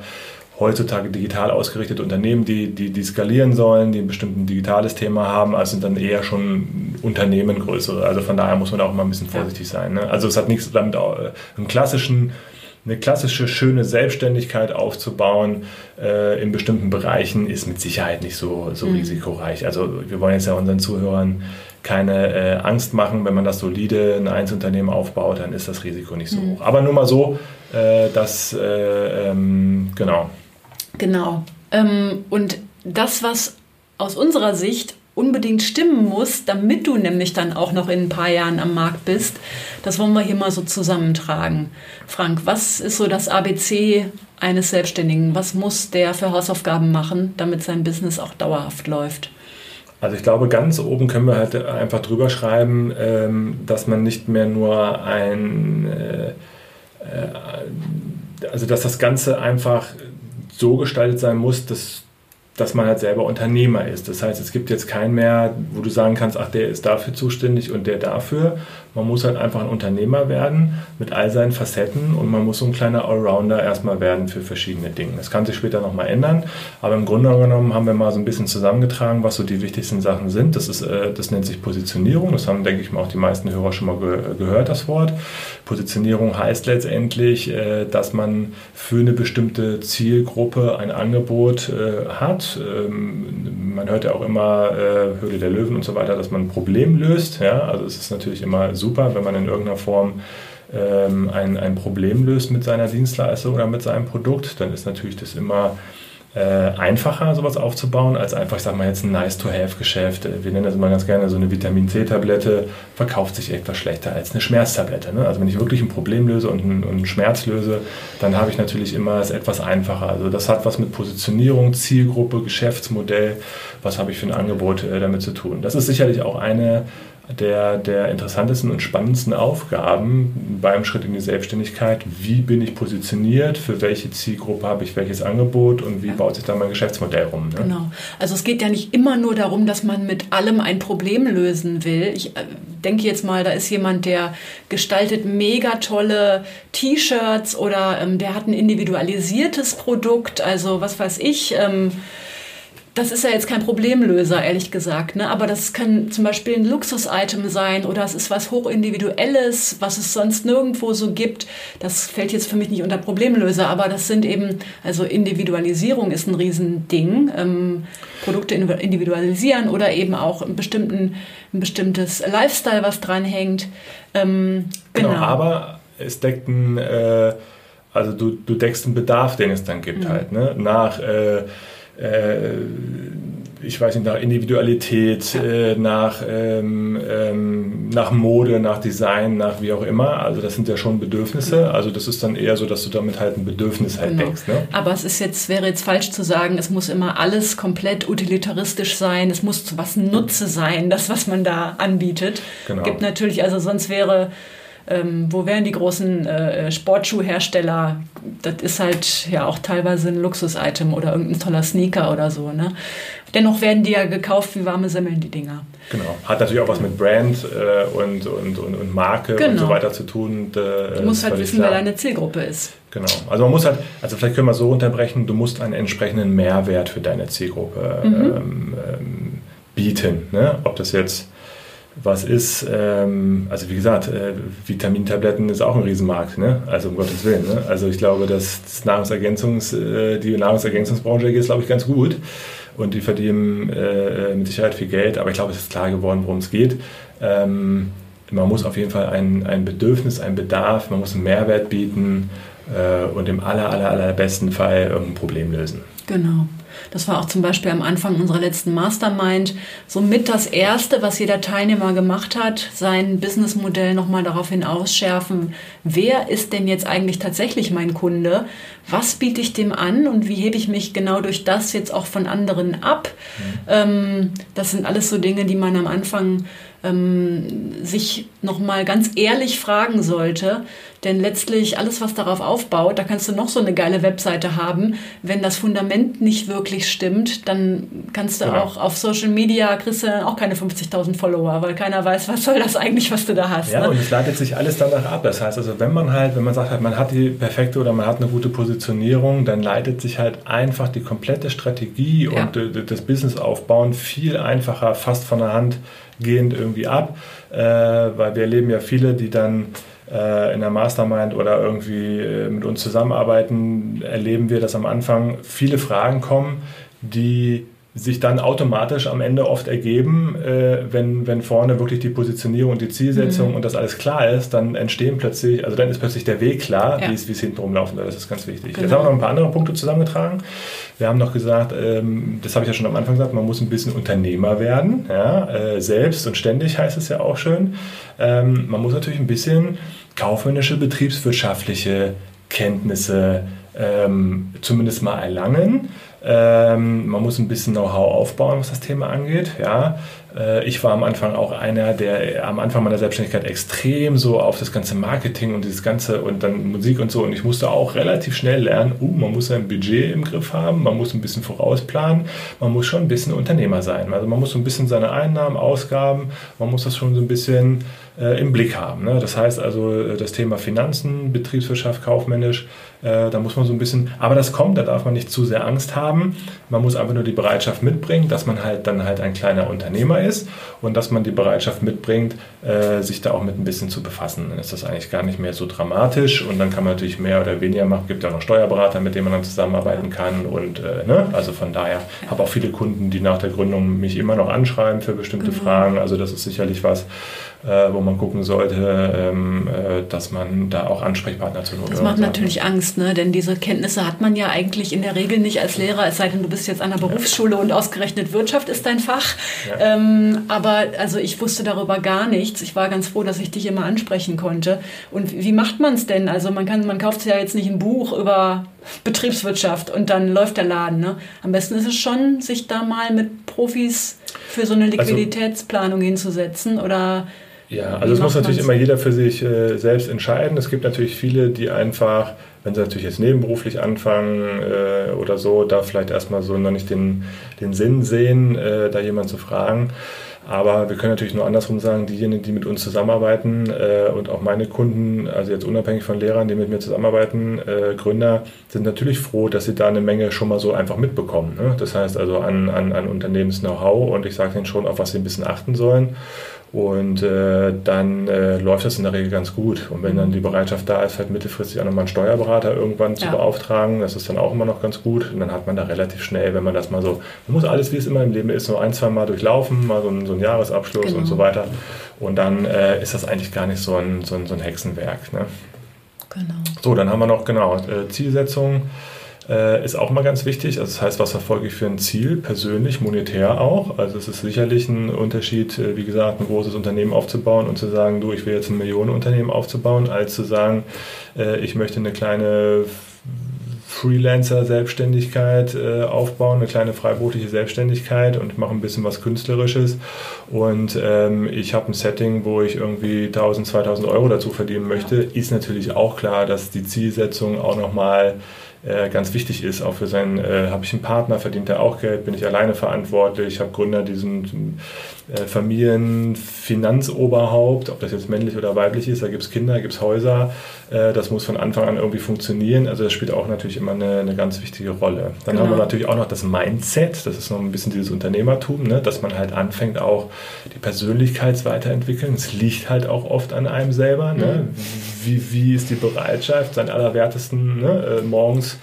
heutzutage digital ausgerichtete Unternehmen, die, die, die skalieren sollen, die ein bestimmtes digitales Thema haben, also sind dann eher schon Unternehmen größere. Also von daher muss man auch immer ein bisschen vorsichtig sein. Ne? Also es hat nichts damit, einen klassischen eine klassische, schöne Selbstständigkeit aufzubauen äh, in bestimmten Bereichen ist mit Sicherheit nicht so, so mhm. risikoreich. Also wir wollen jetzt ja unseren Zuhörern keine äh, Angst machen, wenn man das solide ein Einzelunternehmen aufbaut, dann ist das Risiko nicht so mhm. hoch. Aber nur mal so, äh, dass, äh, ähm, genau. Genau. Ähm, und das, was aus unserer Sicht unbedingt stimmen muss, damit du nämlich dann auch noch in ein paar Jahren am Markt bist, das wollen wir hier mal so zusammentragen. Frank, was ist so das ABC eines Selbstständigen? Was muss der für Hausaufgaben machen, damit sein Business auch dauerhaft läuft? Also ich glaube, ganz oben können wir halt einfach drüber schreiben, ähm, dass man nicht mehr nur ein, äh, äh, also dass das Ganze einfach so gestaltet sein muss, dass dass man halt selber Unternehmer ist. Das heißt, es gibt jetzt keinen mehr, wo du sagen kannst, ach, der ist dafür zuständig und der dafür. Man muss halt einfach ein Unternehmer werden mit all seinen Facetten und man muss so ein kleiner Allrounder erstmal werden für verschiedene Dinge. Das kann sich später nochmal ändern, aber im Grunde genommen haben wir mal so ein bisschen zusammengetragen, was so die wichtigsten Sachen sind. Das, ist, äh, das nennt sich Positionierung. Das haben, denke ich mal, auch die meisten Hörer schon mal ge gehört, das Wort. Positionierung heißt letztendlich, äh, dass man für eine bestimmte Zielgruppe ein Angebot äh, hat. Ähm, man hört ja auch immer Höhle der Löwen und so weiter, dass man ein Problem löst. Ja? Also es ist natürlich immer super, wenn man in irgendeiner Form ähm, ein, ein Problem löst mit seiner Dienstleistung oder mit seinem Produkt, dann ist natürlich das immer äh, einfacher, sowas aufzubauen, als einfach, ich sag mal, jetzt ein Nice-to-Have-Geschäft. Wir nennen das immer ganz gerne so eine Vitamin-C-Tablette, verkauft sich etwas schlechter als eine Schmerztablette. Ne? Also wenn ich wirklich ein Problem löse und einen, und einen Schmerz löse, dann habe ich natürlich immer es etwas einfacher. Also das hat was mit Positionierung, Zielgruppe, Geschäftsmodell, was habe ich für ein Angebot äh, damit zu tun. Das ist sicherlich auch eine der, der interessantesten und spannendsten Aufgaben beim Schritt in die Selbstständigkeit. Wie bin ich positioniert? Für welche Zielgruppe habe ich welches Angebot? Und wie baut sich da mein Geschäftsmodell rum? Ne? Genau. Also es geht ja nicht immer nur darum, dass man mit allem ein Problem lösen will. Ich äh, denke jetzt mal, da ist jemand, der gestaltet mega tolle T-Shirts oder ähm, der hat ein individualisiertes Produkt. Also was weiß ich. Ähm, das ist ja jetzt kein Problemlöser, ehrlich gesagt. Ne? Aber das kann zum Beispiel ein Luxus-Item sein oder es ist was hochindividuelles, was es sonst nirgendwo so gibt. Das fällt jetzt für mich nicht unter Problemlöser, aber das sind eben, also Individualisierung ist ein Riesending. Ähm, Produkte individualisieren oder eben auch ein, bestimmten, ein bestimmtes Lifestyle, was dranhängt. Ähm, genau. genau, aber es deckt ein, äh, also du, du deckst einen Bedarf, den es dann gibt mhm. halt, ne? nach äh, ich weiß nicht, nach Individualität, äh, nach, ähm, ähm, nach Mode, nach Design, nach wie auch immer. Also das sind ja schon Bedürfnisse. Also das ist dann eher so, dass du damit halt ein Bedürfnis halt genau. denkst. Ne? Aber es ist jetzt, wäre jetzt falsch zu sagen, es muss immer alles komplett utilitaristisch sein, es muss zu was Nutze sein, das, was man da anbietet. Genau. Gibt natürlich, also sonst wäre ähm, wo wären die großen äh, Sportschuhhersteller? Das ist halt ja auch teilweise ein Luxus-Item oder irgendein toller Sneaker oder so. Ne? Dennoch werden die ja gekauft wie warme Semmeln, die Dinger. Genau. Hat natürlich auch was mit Brand äh, und, und, und, und, Marke genau. und so weiter zu tun. Äh, du musst halt wissen, wer deine Zielgruppe ist. Genau. Also man muss halt, also vielleicht können wir so unterbrechen, du musst einen entsprechenden Mehrwert für deine Zielgruppe mhm. ähm, ähm, bieten. Ne? Ob das jetzt was ist, ähm, also wie gesagt, äh, Vitamintabletten ist auch ein Riesenmarkt, ne? also um Gottes Willen. Ne? Also ich glaube, dass das Nahrungsergänzungs, äh, die Nahrungsergänzungsbranche geht, glaube ich, ganz gut und die verdienen äh, mit Sicherheit viel Geld, aber ich glaube, es ist klar geworden, worum es geht. Ähm, man muss auf jeden Fall ein, ein Bedürfnis, ein Bedarf, man muss einen Mehrwert bieten äh, und im aller, aller, allerbesten Fall irgendein Problem lösen. Genau. Das war auch zum Beispiel am Anfang unserer letzten Mastermind somit das Erste, was jeder Teilnehmer gemacht hat, sein Businessmodell nochmal daraufhin ausschärfen, wer ist denn jetzt eigentlich tatsächlich mein Kunde? Was biete ich dem an und wie hebe ich mich genau durch das jetzt auch von anderen ab? Mhm. Ähm, das sind alles so Dinge, die man am Anfang ähm, sich nochmal ganz ehrlich fragen sollte. Denn letztlich alles, was darauf aufbaut, da kannst du noch so eine geile Webseite haben. Wenn das Fundament nicht wirklich stimmt, dann kannst du ja. auch auf Social Media, kriegst du dann auch keine 50.000 Follower, weil keiner weiß, was soll das eigentlich, was du da hast. Ja, ne? und es leitet sich alles danach ab. Das heißt also, wenn man halt, wenn man sagt, halt, man hat die perfekte oder man hat eine gute Positionierung, dann leitet sich halt einfach die komplette Strategie ja. und das Business aufbauen viel einfacher, fast von der Hand gehend irgendwie ab, äh, weil wir erleben ja viele, die dann äh, in der Mastermind oder irgendwie äh, mit uns zusammenarbeiten, erleben wir, dass am Anfang viele Fragen kommen, die sich dann automatisch am Ende oft ergeben, äh, wenn, wenn vorne wirklich die Positionierung und die Zielsetzung mhm. und das alles klar ist, dann entstehen plötzlich, also dann ist plötzlich der Weg klar, ja. wie es, hinten rumlaufen soll. Das ist ganz wichtig. Genau. Jetzt haben wir noch ein paar andere Punkte zusammengetragen. Wir haben noch gesagt, ähm, das habe ich ja schon am Anfang gesagt, man muss ein bisschen Unternehmer werden, ja, äh, selbst und ständig heißt es ja auch schön. Ähm, man muss natürlich ein bisschen kaufmännische, betriebswirtschaftliche Kenntnisse ähm, zumindest mal erlangen. Ähm, man muss ein bisschen Know-how aufbauen, was das Thema angeht. Ja. Äh, ich war am Anfang auch einer, der am Anfang meiner Selbstständigkeit extrem so auf das ganze Marketing und dieses ganze und dann Musik und so. Und ich musste auch relativ schnell lernen, uh, man muss sein Budget im Griff haben, man muss ein bisschen vorausplanen, man muss schon ein bisschen Unternehmer sein. Also man muss so ein bisschen seine Einnahmen, Ausgaben, man muss das schon so ein bisschen äh, im Blick haben. Ne? Das heißt also äh, das Thema Finanzen, Betriebswirtschaft, kaufmännisch, äh, da muss man so ein bisschen, aber das kommt, da darf man nicht zu sehr Angst haben. Man muss einfach nur die Bereitschaft mitbringen, dass man halt dann halt ein kleiner Unternehmer ist und dass man die Bereitschaft mitbringt, äh, sich da auch mit ein bisschen zu befassen. Dann ist das eigentlich gar nicht mehr so dramatisch und dann kann man natürlich mehr oder weniger machen. Es gibt ja noch Steuerberater, mit denen man dann zusammenarbeiten kann und äh, ne? also von daher habe auch viele Kunden, die nach der Gründung mich immer noch anschreiben für bestimmte mhm. Fragen. Also das ist sicherlich was, äh, wo man gucken sollte, ähm, äh, dass man da auch Ansprechpartner zu Not Das macht natürlich Angst, ne? denn diese Kenntnisse hat man ja eigentlich in der Regel nicht als Lehrer, es sei denn, du bist jetzt an der Berufsschule ja. und ausgerechnet Wirtschaft ist dein Fach. Ja. Ähm, aber also ich wusste darüber gar nichts. Ich war ganz froh, dass ich dich immer ansprechen konnte. Und wie macht man es denn? Also man kann, man kauft ja jetzt nicht ein Buch über Betriebswirtschaft und dann läuft der Laden. Ne? Am besten ist es schon, sich da mal mit Profis für so eine also Liquiditätsplanung also, hinzusetzen oder ja, also es muss natürlich immer jeder für sich äh, selbst entscheiden. Es gibt natürlich viele, die einfach, wenn sie natürlich jetzt nebenberuflich anfangen äh, oder so, da vielleicht erstmal so noch nicht den, den Sinn sehen, äh, da jemanden zu fragen. Aber wir können natürlich nur andersrum sagen, diejenigen, die mit uns zusammenarbeiten äh, und auch meine Kunden, also jetzt unabhängig von Lehrern, die mit mir zusammenarbeiten, äh, Gründer, sind natürlich froh, dass sie da eine Menge schon mal so einfach mitbekommen. Ne? Das heißt also an, an, an Unternehmens-Know-how und ich sage ihnen schon, auf was sie ein bisschen achten sollen. Und äh, dann äh, läuft das in der Regel ganz gut. Und wenn dann die Bereitschaft da ist, halt mittelfristig auch nochmal einen Steuerberater irgendwann zu ja. beauftragen, das ist dann auch immer noch ganz gut. Und dann hat man da relativ schnell, wenn man das mal so, man muss alles, wie es immer im Leben ist, so ein, zwei Mal durchlaufen, mal so ein, so ein Jahresabschluss genau. und so weiter. Und dann äh, ist das eigentlich gar nicht so ein, so ein, so ein Hexenwerk. Ne? Genau. So, dann haben wir noch, genau, äh, Zielsetzung äh, ist auch mal ganz wichtig. Also das heißt, was verfolge ich für ein Ziel, persönlich, monetär auch. Also es ist sicherlich ein Unterschied, äh, wie gesagt, ein großes Unternehmen aufzubauen und zu sagen, du, ich will jetzt ein Millionenunternehmen aufzubauen, als zu sagen, äh, ich möchte eine kleine Freelancer-Selbstständigkeit äh, aufbauen, eine kleine freiberufliche Selbstständigkeit und mache ein bisschen was Künstlerisches. Und ähm, ich habe ein Setting, wo ich irgendwie 1000, 2000 Euro dazu verdienen möchte. Ist natürlich auch klar, dass die Zielsetzung auch nochmal äh, ganz wichtig ist. Auch für seinen, äh, habe ich einen Partner, verdient er auch Geld, bin ich alleine verantwortlich. Ich habe Gründer, die sind äh, Familienfinanzoberhaupt, ob das jetzt männlich oder weiblich ist, da gibt es Kinder, gibt es Häuser. Äh, das muss von Anfang an irgendwie funktionieren. Also das spielt auch natürlich immer eine, eine ganz wichtige Rolle. Dann genau. haben wir natürlich auch noch das Mindset, das ist noch ein bisschen dieses Unternehmertum, ne? dass man halt anfängt, auch die Persönlichkeitsweiterentwickeln. Es liegt halt auch oft an einem selber. Ne? Mhm. Wie, wie ist die Bereitschaft, sein Allerwertesten ne? Äh, morgens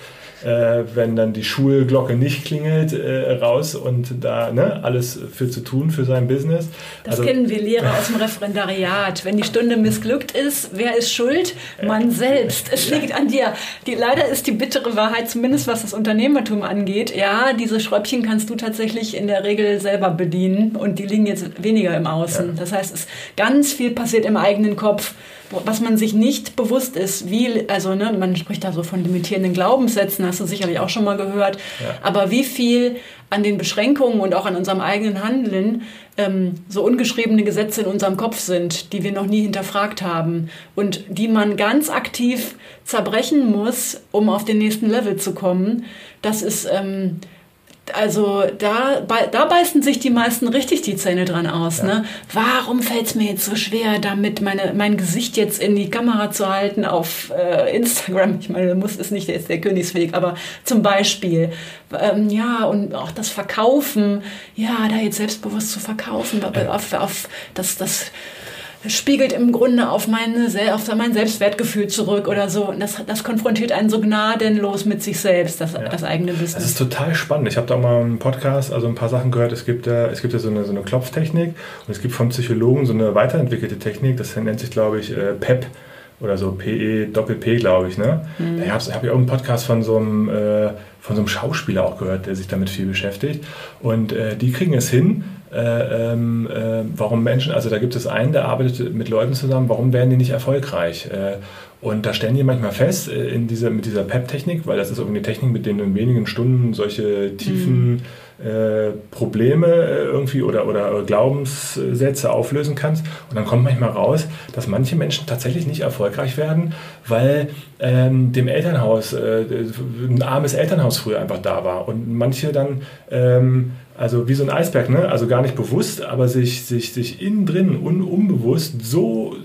äh, wenn dann die Schulglocke nicht klingelt, äh, raus und da ne, alles für zu tun für sein Business. Das also, kennen wir Lehrer aus dem Referendariat. Wenn die Stunde missglückt ist, wer ist schuld? Man selbst. Es liegt an dir. Die, leider ist die bittere Wahrheit, zumindest was das Unternehmertum angeht, ja, diese Schräubchen kannst du tatsächlich in der Regel selber bedienen und die liegen jetzt weniger im Außen. Ja. Das heißt, es ganz viel passiert im eigenen Kopf was man sich nicht bewusst ist, wie, also ne, man spricht da so von limitierenden Glaubenssätzen, hast du sicherlich auch schon mal gehört, ja. aber wie viel an den Beschränkungen und auch an unserem eigenen Handeln ähm, so ungeschriebene Gesetze in unserem Kopf sind, die wir noch nie hinterfragt haben und die man ganz aktiv zerbrechen muss, um auf den nächsten Level zu kommen, das ist... Ähm, also da, da beißen sich die meisten richtig die Zähne dran aus. Ja. Ne? Warum fällt es mir jetzt so schwer, damit meine, mein Gesicht jetzt in die Kamera zu halten auf äh, Instagram? Ich meine, muss es nicht jetzt der Königsweg, aber zum Beispiel. Ähm, ja, und auch das Verkaufen, ja, da jetzt selbstbewusst zu verkaufen, ja. auf, auf das, das spiegelt im Grunde auf, meine, auf mein Selbstwertgefühl zurück oder so. Und das, das konfrontiert einen so gnadenlos mit sich selbst, das, ja. das eigene Wissen. Das ist total spannend. Ich habe da mal einen Podcast, also ein paar Sachen gehört. Es gibt ja, es gibt ja so, eine, so eine Klopftechnik und es gibt von Psychologen so eine weiterentwickelte Technik, das nennt sich, glaube ich, äh, PEP oder so PE, Doppel-P, glaube ich. Ne? Mhm. Da habe hab ich auch einen Podcast von so einem äh, von so einem Schauspieler auch gehört, der sich damit viel beschäftigt. Und äh, die kriegen es hin, äh, ähm, äh, warum Menschen, also da gibt es einen, der arbeitet mit Leuten zusammen, warum werden die nicht erfolgreich? Äh, und da stellen die manchmal fest, äh, in dieser, mit dieser PEP-Technik, weil das ist irgendwie eine Technik, mit der du in wenigen Stunden solche tiefen mhm. Äh, Probleme äh, irgendwie oder, oder Glaubenssätze auflösen kannst. Und dann kommt manchmal raus, dass manche Menschen tatsächlich nicht erfolgreich werden, weil ähm, dem Elternhaus, ein armes Elternhaus früher einfach da war. Und manche dann, ähm, also wie so ein Eisberg, ne? also gar nicht bewusst, aber sich, sich, sich innen drin un, unbewusst so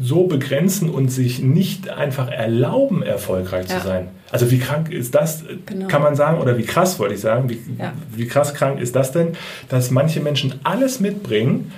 so begrenzen und sich nicht einfach erlauben, erfolgreich ja. zu sein. Also wie krank ist das, genau. kann man sagen, oder wie krass wollte ich sagen, wie, ja. wie krass krank ist das denn, dass manche Menschen alles mitbringen,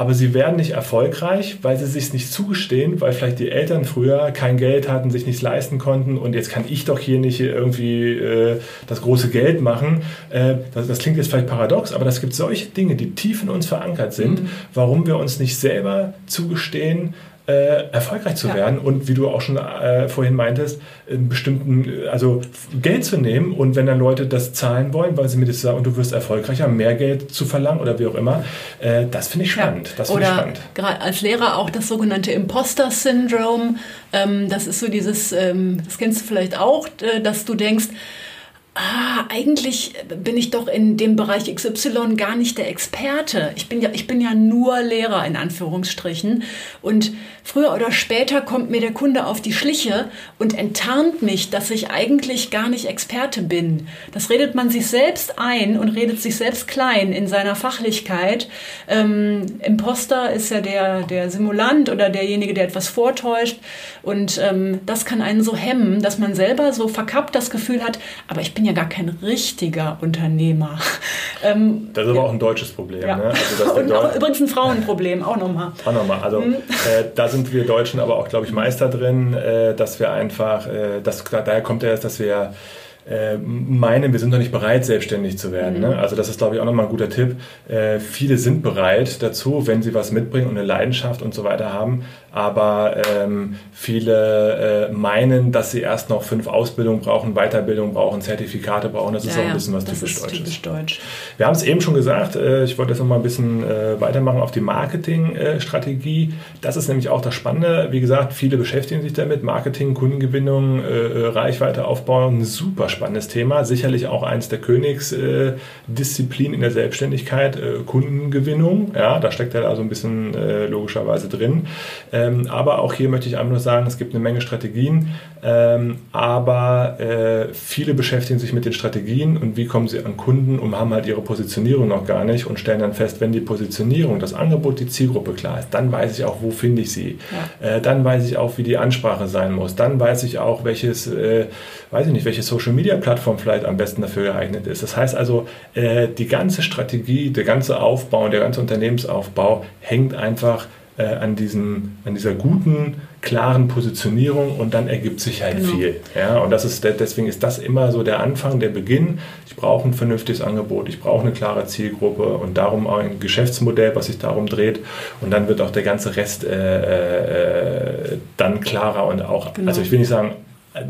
aber sie werden nicht erfolgreich, weil sie sich nicht zugestehen, weil vielleicht die Eltern früher kein Geld hatten, sich nichts leisten konnten und jetzt kann ich doch hier nicht irgendwie äh, das große Geld machen. Äh, das, das, klingt jetzt vielleicht paradox, aber es gibt solche Dinge, die tief in uns verankert sind, mhm. warum wir uns nicht selber zugestehen, äh, erfolgreich zu ja. werden und wie du auch schon äh, vorhin meintest, einen bestimmten, also Geld zu nehmen und wenn dann Leute das zahlen wollen, weil sie mir das sagen und du wirst erfolgreicher, mehr Geld zu verlangen oder wie auch immer, äh, das finde ich spannend. Ja. Das find oder ich spannend. gerade als Lehrer auch das sogenannte Imposter-Syndrom. Ähm, das ist so dieses, ähm, das kennst du vielleicht auch, äh, dass du denkst, ah, eigentlich bin ich doch in dem Bereich XY gar nicht der Experte. Ich bin ja, ich bin ja nur Lehrer in Anführungsstrichen. Und früher oder später kommt mir der Kunde auf die Schliche und enttarnt mich, dass ich eigentlich gar nicht Experte bin. Das redet man sich selbst ein und redet sich selbst klein in seiner Fachlichkeit. Ähm, Imposter ist ja der, der Simulant oder derjenige, der etwas vortäuscht. Und ähm, das kann einen so hemmen, dass man selber so verkappt das Gefühl hat, aber ich bin ja gar kein richtiger Unternehmer. *laughs* Ähm, das ist aber ja. auch ein deutsches Problem. Ja. Ne? Also *laughs* Und auch übrigens ein Frauenproblem, auch nochmal. Auch nochmal. Also mhm. äh, da sind wir Deutschen aber auch, glaube ich, Meister drin, äh, dass wir einfach, äh, das, daher kommt ja, dass wir äh, meinen, wir sind noch nicht bereit, selbstständig zu werden. Mhm. Ne? Also das ist, glaube ich, auch nochmal ein guter Tipp. Äh, viele sind bereit dazu, wenn sie was mitbringen und eine Leidenschaft und so weiter haben. Aber ähm, viele äh, meinen, dass sie erst noch fünf Ausbildungen brauchen, Weiterbildung brauchen, Zertifikate brauchen. Das ja, ist auch ein bisschen was typisch Deutsches. Typisch Deutsch. Wir haben es eben schon gesagt, äh, ich wollte jetzt nochmal ein bisschen äh, weitermachen auf die Marketingstrategie. das ist nämlich auch das Spannende. Wie gesagt, viele beschäftigen sich damit. Marketing, Kundengewinnung, äh, Reichweite aufbauen, super spannend spannendes Thema. Sicherlich auch eins der Königsdisziplinen in der Selbstständigkeit, äh, Kundengewinnung. Ja, da steckt er also ein bisschen äh, logischerweise drin. Ähm, aber auch hier möchte ich einfach nur sagen, es gibt eine Menge Strategien, ähm, aber äh, viele beschäftigen sich mit den Strategien und wie kommen sie an Kunden und haben halt ihre Positionierung noch gar nicht und stellen dann fest, wenn die Positionierung, das Angebot, die Zielgruppe klar ist, dann weiß ich auch, wo finde ich sie. Ja. Äh, dann weiß ich auch, wie die Ansprache sein muss. Dann weiß ich auch, welches, äh, weiß ich nicht, welche Social Media Media-Plattform vielleicht am besten dafür geeignet ist. Das heißt also, äh, die ganze Strategie, der ganze Aufbau, der ganze Unternehmensaufbau hängt einfach äh, an, diesem, an dieser guten, klaren Positionierung und dann ergibt sich halt genau. viel. Ja, und das ist, deswegen ist das immer so der Anfang, der Beginn. Ich brauche ein vernünftiges Angebot, ich brauche eine klare Zielgruppe und darum auch ein Geschäftsmodell, was sich darum dreht. Und dann wird auch der ganze Rest äh, äh, dann klarer und auch, genau. also ich will nicht sagen,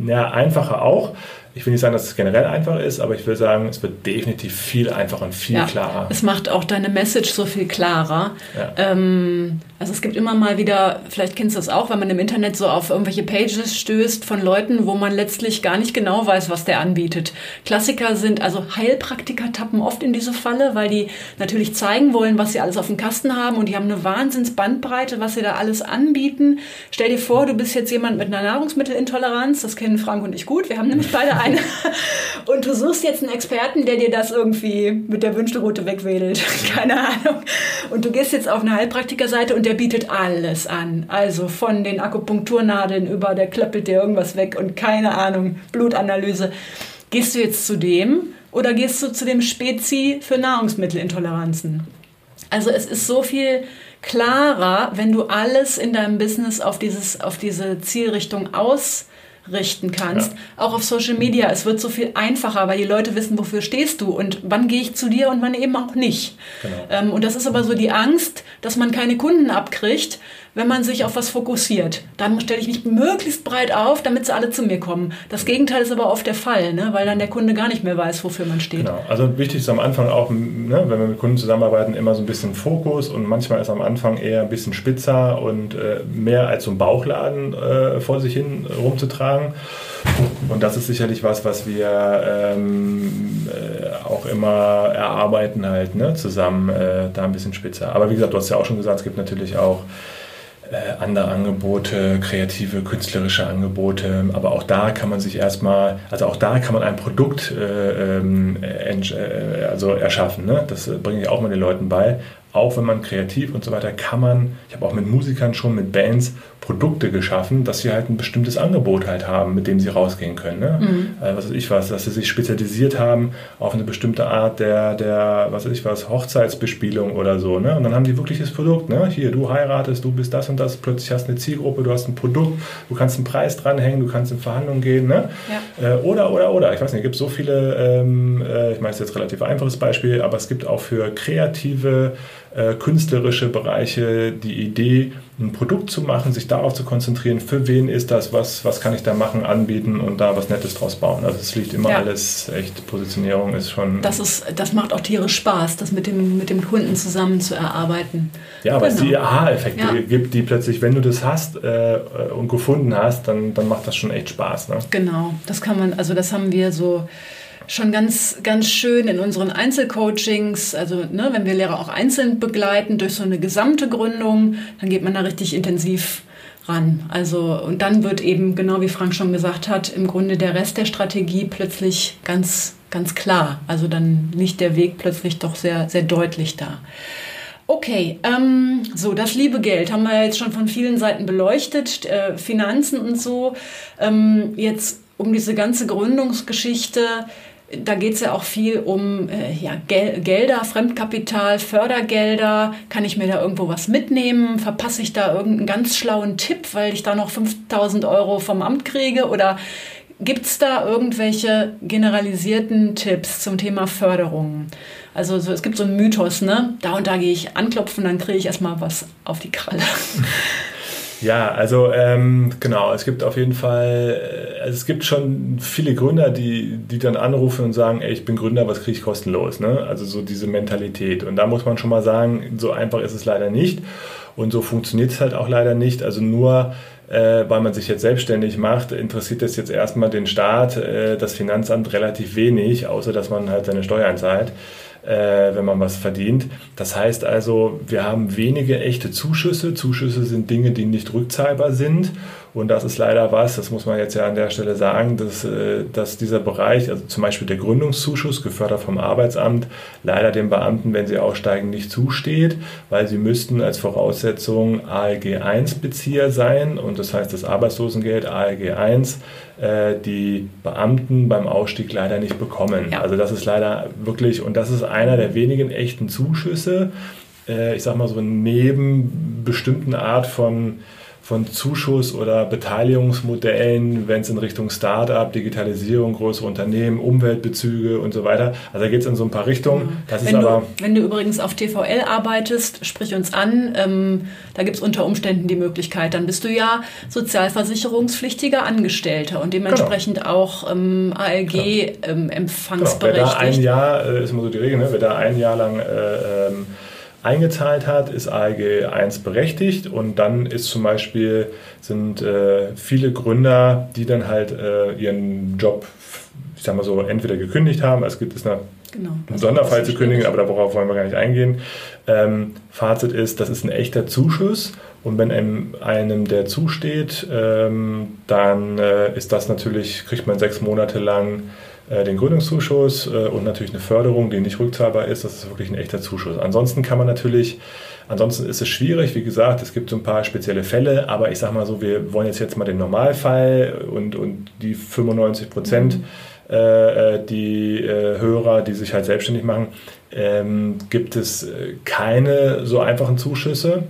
ja, einfacher auch, ich will nicht sagen, dass es generell einfach ist, aber ich will sagen, es wird definitiv viel einfacher und viel ja, klarer. Es macht auch deine Message so viel klarer. Ja. Ähm, also es gibt immer mal wieder, vielleicht kennst du das auch, wenn man im Internet so auf irgendwelche Pages stößt von Leuten, wo man letztlich gar nicht genau weiß, was der anbietet. Klassiker sind, also Heilpraktiker tappen oft in diese Falle, weil die natürlich zeigen wollen, was sie alles auf dem Kasten haben und die haben eine Wahnsinnsbandbreite, was sie da alles anbieten. Stell dir vor, du bist jetzt jemand mit einer Nahrungsmittelintoleranz, das kennen Frank und ich gut, wir haben nämlich *laughs* beide eine. Und du suchst jetzt einen Experten, der dir das irgendwie mit der Wünschelrute wegwedelt. *laughs* Keine Ahnung. Und du gehst jetzt auf eine Heilpraktikerseite und der bietet alles an. Also von den Akupunkturnadeln über, der klöppelt dir irgendwas weg und keine Ahnung, Blutanalyse. Gehst du jetzt zu dem oder gehst du zu dem Spezi für Nahrungsmittelintoleranzen? Also es ist so viel klarer, wenn du alles in deinem Business auf, dieses, auf diese Zielrichtung aus richten kannst. Ja. Auch auf Social Media. Es wird so viel einfacher, weil die Leute wissen, wofür stehst du und wann gehe ich zu dir und wann eben auch nicht. Genau. Ähm, und das ist aber so die Angst, dass man keine Kunden abkriegt, wenn man sich auf was fokussiert. Dann stelle ich mich möglichst breit auf, damit sie alle zu mir kommen. Das Gegenteil ist aber oft der Fall, ne? weil dann der Kunde gar nicht mehr weiß, wofür man steht. Genau. Also wichtig ist am Anfang auch, ne, wenn wir mit Kunden zusammenarbeiten, immer so ein bisschen Fokus und manchmal ist am Anfang eher ein bisschen spitzer und äh, mehr als so ein Bauchladen äh, vor sich hin rumzutragen. Und das ist sicherlich was, was wir ähm, äh, auch immer erarbeiten halt, ne? zusammen äh, da ein bisschen spitzer. Aber wie gesagt, du hast ja auch schon gesagt, es gibt natürlich auch äh, andere Angebote, kreative, künstlerische Angebote. Aber auch da kann man sich erstmal, also auch da kann man ein Produkt äh, ähm, äh, also erschaffen. Ne? Das bringe ich auch mal den Leuten bei. Auch wenn man kreativ und so weiter kann man, ich habe auch mit Musikern schon, mit Bands Produkte geschaffen, dass sie halt ein bestimmtes Angebot halt haben, mit dem sie rausgehen können. Ne? Mhm. Äh, was weiß ich was, dass sie sich spezialisiert haben auf eine bestimmte Art der, der was weiß ich was, Hochzeitsbespielung oder so. Ne? Und dann haben die wirkliches Produkt. Ne? Hier, du heiratest, du bist das und das, plötzlich hast du eine Zielgruppe, du hast ein Produkt, du kannst einen Preis dranhängen, du kannst in Verhandlungen gehen. Ne? Ja. Äh, oder, oder, oder. Ich weiß nicht, es gibt so viele, ähm, äh, ich meine, es ist jetzt ein relativ einfaches Beispiel, aber es gibt auch für kreative äh, künstlerische Bereiche die Idee, ein Produkt zu machen, sich darauf zu konzentrieren, für wen ist das, was, was kann ich da machen, anbieten und da was Nettes draus bauen. Also es liegt immer ja. alles, echt, Positionierung ist schon... Das, ist, das macht auch tierisch Spaß, das mit dem, mit dem Kunden zusammen zu erarbeiten. Ja, weil genau. es die Aha-Effekte ja. gibt, die plötzlich, wenn du das hast äh, und gefunden hast, dann, dann macht das schon echt Spaß. Ne? Genau, das kann man, also das haben wir so schon ganz, ganz schön in unseren Einzelcoachings, also ne, wenn wir Lehrer auch einzeln begleiten durch so eine gesamte Gründung, dann geht man da richtig intensiv ran. Also, und dann wird eben, genau wie Frank schon gesagt hat, im Grunde der Rest der Strategie plötzlich ganz, ganz klar. Also dann liegt der Weg plötzlich doch sehr, sehr deutlich da. Okay, ähm, so das liebe Geld haben wir jetzt schon von vielen Seiten beleuchtet, äh, Finanzen und so. Ähm, jetzt um diese ganze Gründungsgeschichte da geht es ja auch viel um äh, ja, Gel Gelder, Fremdkapital, Fördergelder. Kann ich mir da irgendwo was mitnehmen? Verpasse ich da irgendeinen ganz schlauen Tipp, weil ich da noch 5000 Euro vom Amt kriege? Oder gibt es da irgendwelche generalisierten Tipps zum Thema Förderung? Also so, es gibt so einen Mythos, ne? Da und da gehe ich anklopfen, dann kriege ich erstmal was auf die Kralle. *laughs* Ja, also ähm, genau, es gibt auf jeden Fall, äh, also es gibt schon viele Gründer, die, die dann anrufen und sagen, ey, ich bin Gründer, was kriege ich kostenlos? Ne? Also so diese Mentalität. Und da muss man schon mal sagen, so einfach ist es leider nicht. Und so funktioniert es halt auch leider nicht. Also nur äh, weil man sich jetzt selbstständig macht, interessiert es jetzt erstmal den Staat, äh, das Finanzamt relativ wenig, außer dass man halt seine Steuern zahlt äh, wenn man was verdient. Das heißt also, wir haben wenige echte Zuschüsse. Zuschüsse sind Dinge, die nicht rückzahlbar sind. Und das ist leider was, das muss man jetzt ja an der Stelle sagen, dass, äh, dass dieser Bereich, also zum Beispiel der Gründungszuschuss, gefördert vom Arbeitsamt, leider den Beamten, wenn sie aussteigen, nicht zusteht, weil sie müssten als Voraussetzung ALG 1 Bezieher sein und das heißt das Arbeitslosengeld ALG 1 äh, die Beamten beim Ausstieg leider nicht bekommen. Ja. Also das ist leider wirklich, und das ist einer der wenigen echten Zuschüsse, äh, ich sag mal so neben bestimmten Art von von Zuschuss- oder Beteiligungsmodellen, wenn es in Richtung Start-up, Digitalisierung, größere Unternehmen, Umweltbezüge und so weiter. Also da geht es in so ein paar Richtungen. Das wenn, ist aber du, wenn du übrigens auf TVL arbeitest, sprich uns an. Ähm, da gibt es unter Umständen die Möglichkeit. Dann bist du ja sozialversicherungspflichtiger Angestellter und dementsprechend genau. auch ähm, ALG ähm. Genau. Wer da ein Jahr, äh, ist immer so die Regel, ne? wer da ein Jahr lang äh, ähm, eingezahlt hat, ist ALG 1 berechtigt und dann ist zum Beispiel sind äh, viele Gründer, die dann halt äh, ihren Job, ich sag mal so, entweder gekündigt haben, es gibt es eine Genau, ein Sonderfall zu kündigen, aber darauf wollen wir gar nicht eingehen. Ähm, Fazit ist, das ist ein echter Zuschuss und wenn einem, einem der zusteht, ähm, dann äh, ist das natürlich, kriegt man sechs Monate lang den Gründungszuschuss äh, und natürlich eine Förderung, die nicht rückzahlbar ist. Das ist wirklich ein echter Zuschuss. Ansonsten kann man natürlich, ansonsten ist es schwierig. Wie gesagt, es gibt so ein paar spezielle Fälle, aber ich sage mal so, wir wollen jetzt jetzt mal den Normalfall und, und die 95 Prozent. Mhm. Äh, die Hörer, die sich halt selbstständig machen, ähm, gibt es keine so einfachen Zuschüsse.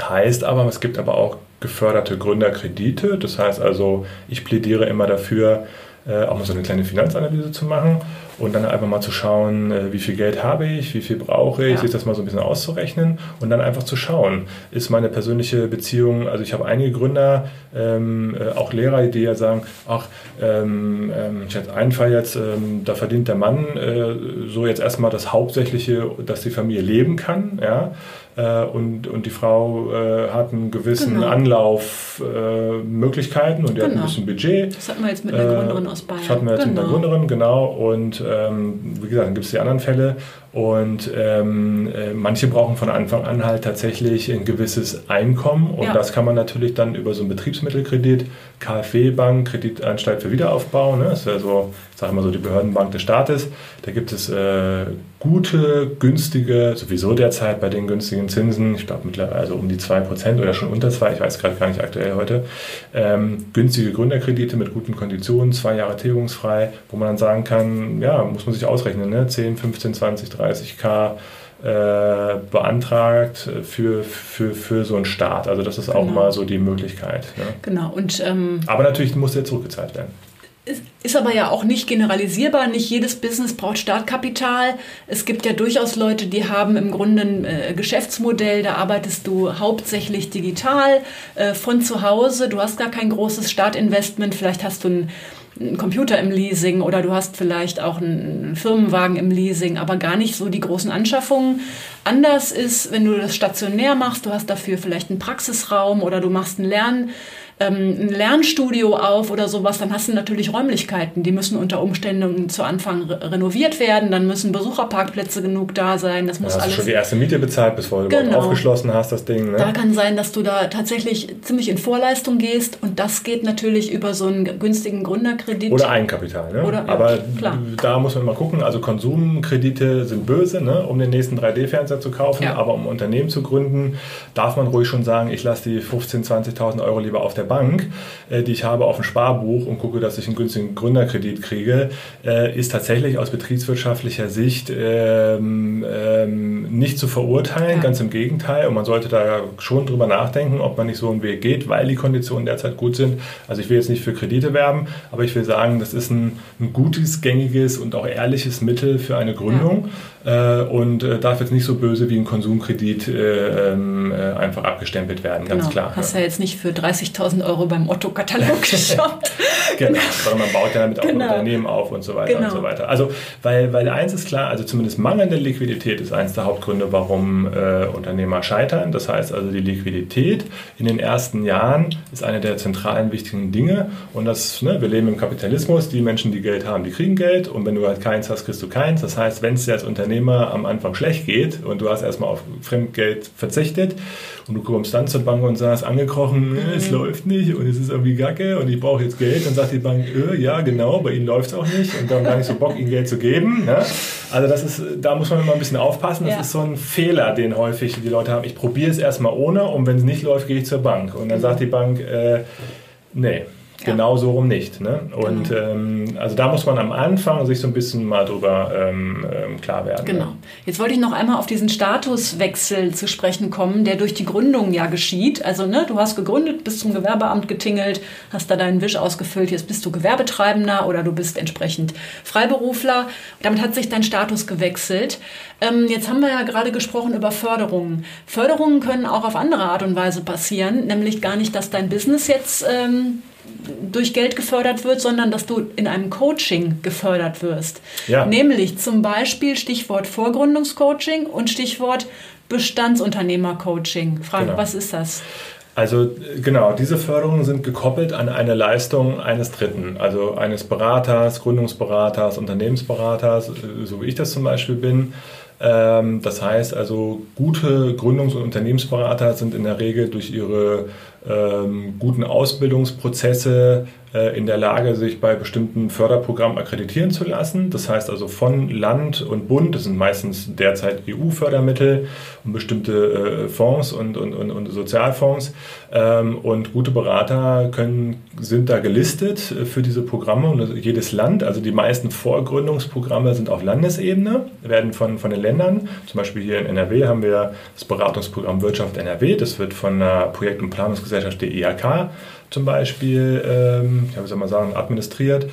Heißt aber, es gibt aber auch geförderte Gründerkredite. Das heißt also, ich plädiere immer dafür, äh, auch mal so eine kleine Finanzanalyse zu machen und dann einfach mal zu schauen, äh, wie viel Geld habe ich, wie viel brauche ich, ja. sich das mal so ein bisschen auszurechnen und dann einfach zu schauen, ist meine persönliche Beziehung, also ich habe einige Gründer, ähm, äh, auch Lehrer, die ja sagen, ach, ähm, ähm, ich hatte einen Fall jetzt, ähm, da verdient der Mann so jetzt erstmal das Hauptsächliche, dass die Familie leben kann, ja, äh, und, und die Frau äh, hat einen gewissen genau. Anlaufmöglichkeiten und die genau. hat ein genau. bisschen Budget. Das hatten wir jetzt mit einer Gründerin aus Bayern. Das hatten wir jetzt genau. mit einer genau. Gründerin, genau. Und ähm, wie gesagt, dann gibt es die anderen Fälle. Und ähm, äh, manche brauchen von Anfang an halt tatsächlich ein gewisses Einkommen und ja. das kann man natürlich dann über so einen Betriebsmittelkredit, KfW-Bank, Kreditanstalt für Wiederaufbau, ne? das ist ja so, ich sage mal so die Behördenbank des Staates, da gibt es äh, gute, günstige, sowieso derzeit bei den günstigen Zinsen, ich glaube mittlerweile also um die 2% oder schon unter 2, ich weiß gerade gar nicht aktuell heute, ähm, günstige Gründerkredite mit guten Konditionen, zwei Jahre tilgungsfrei, wo man dann sagen kann, ja, muss man sich ausrechnen, ne? 10, 15, 20, 30k äh, beantragt für, für, für so einen Start. Also das ist auch genau. mal so die Möglichkeit. Ne? Genau. Und, ähm, aber natürlich muss der zurückgezahlt werden. Ist aber ja auch nicht generalisierbar. Nicht jedes Business braucht Startkapital. Es gibt ja durchaus Leute, die haben im Grunde ein äh, Geschäftsmodell, da arbeitest du hauptsächlich digital äh, von zu Hause. Du hast gar kein großes Startinvestment. Vielleicht hast du ein einen Computer im Leasing oder du hast vielleicht auch einen Firmenwagen im Leasing, aber gar nicht so die großen Anschaffungen. Anders ist, wenn du das stationär machst, du hast dafür vielleicht einen Praxisraum oder du machst einen Lern ähm, ein Lernstudio auf oder sowas, dann hast du natürlich Räumlichkeiten. Die müssen unter Umständen zu Anfang re renoviert werden, dann müssen Besucherparkplätze genug da sein. Das muss ja, hast alles. Du schon die erste Miete bezahlt, bevor du genau. aufgeschlossen hast, das Ding. Ne? Da kann sein, dass du da tatsächlich ziemlich in Vorleistung gehst und das geht natürlich über so einen günstigen Gründerkredit. Oder Eigenkapital. Ne? Oder, Aber ja, da muss man mal gucken. Also Konsumkredite sind böse, ne? um den nächsten 3D-Fernseher zu kaufen. Ja. Aber um ein Unternehmen zu gründen, darf man ruhig schon sagen, ich lasse die 15.000, 20.000 Euro lieber auf der Bank, äh, die ich habe auf dem Sparbuch und gucke, dass ich einen günstigen Gründerkredit kriege, äh, ist tatsächlich aus betriebswirtschaftlicher Sicht ähm, ähm, nicht zu verurteilen, ja. ganz im Gegenteil. Und man sollte da schon drüber nachdenken, ob man nicht so einen Weg geht, weil die Konditionen derzeit gut sind. Also ich will jetzt nicht für Kredite werben, aber ich will sagen, das ist ein, ein gutes, gängiges und auch ehrliches Mittel für eine Gründung ja. Äh, und äh, darf jetzt nicht so böse wie ein Konsumkredit äh, ähm, äh einfach abgestempelt werden, ganz genau. klar. Hast ja jetzt nicht für 30.000 Euro beim Otto-Katalog *laughs* geshoppt. *laughs* genau, sondern man baut ja damit auch genau. ein Unternehmen auf und so weiter genau. und so weiter. Also, weil, weil eins ist klar, also zumindest mangelnde Liquidität ist eins der Hauptgründe, warum äh, Unternehmer scheitern. Das heißt also, die Liquidität in den ersten Jahren ist eine der zentralen wichtigen Dinge. Und das, ne, wir leben im Kapitalismus, die Menschen, die Geld haben, die kriegen Geld. Und wenn du halt keins hast, kriegst du keins. Das heißt, wenn es dir als Unternehmer am Anfang schlecht geht und du hast erstmal auf Fremdgeld verzichtet und du kommst dann zur Bank und sagst, angekrochen, äh, es mhm. läuft nicht und es ist irgendwie Gacke und ich brauche jetzt Geld, dann sagt die Bank, äh, ja genau, bei Ihnen läuft es auch nicht und dann gar nicht so Bock, Ihnen Geld zu geben. Ja? Also das ist, da muss man immer ein bisschen aufpassen. Das ja. ist so ein Fehler, den häufig die Leute haben. Ich probiere es erstmal ohne und wenn es nicht läuft, gehe ich zur Bank. Und dann mhm. sagt die Bank, äh, nee, Genau so rum nicht. Ne? Und genau. ähm, also da muss man am Anfang sich so ein bisschen mal drüber ähm, ähm klar werden. Genau. Ne? Jetzt wollte ich noch einmal auf diesen Statuswechsel zu sprechen kommen, der durch die Gründung ja geschieht. Also ne, du hast gegründet, bist zum Gewerbeamt getingelt, hast da deinen Wisch ausgefüllt, jetzt bist du Gewerbetreibender oder du bist entsprechend Freiberufler. Damit hat sich dein Status gewechselt. Ähm, jetzt haben wir ja gerade gesprochen über Förderungen. Förderungen können auch auf andere Art und Weise passieren, nämlich gar nicht, dass dein Business jetzt ähm, durch Geld gefördert wird, sondern dass du in einem Coaching gefördert wirst. Ja. Nämlich zum Beispiel Stichwort Vorgründungscoaching und Stichwort Bestandsunternehmercoaching. Frage, genau. was ist das? Also genau, diese Förderungen sind gekoppelt an eine Leistung eines Dritten, also eines Beraters, Gründungsberaters, Unternehmensberaters, so wie ich das zum Beispiel bin. Ähm, das heißt also, gute Gründungs- und Unternehmensberater sind in der Regel durch ihre ähm, guten Ausbildungsprozesse in der Lage, sich bei bestimmten Förderprogrammen akkreditieren zu lassen. Das heißt also von Land und Bund, das sind meistens derzeit EU-Fördermittel und bestimmte äh, Fonds und, und, und, und Sozialfonds. Ähm, und gute Berater können, sind da gelistet für diese Programme und jedes Land, also die meisten Vorgründungsprogramme sind auf Landesebene, werden von, von den Ländern, zum Beispiel hier in NRW haben wir das Beratungsprogramm Wirtschaft NRW, das wird von der Projekt- und Planungsgesellschaft der IHK zum Beispiel, ähm, ja, wie soll man sagen, administriert.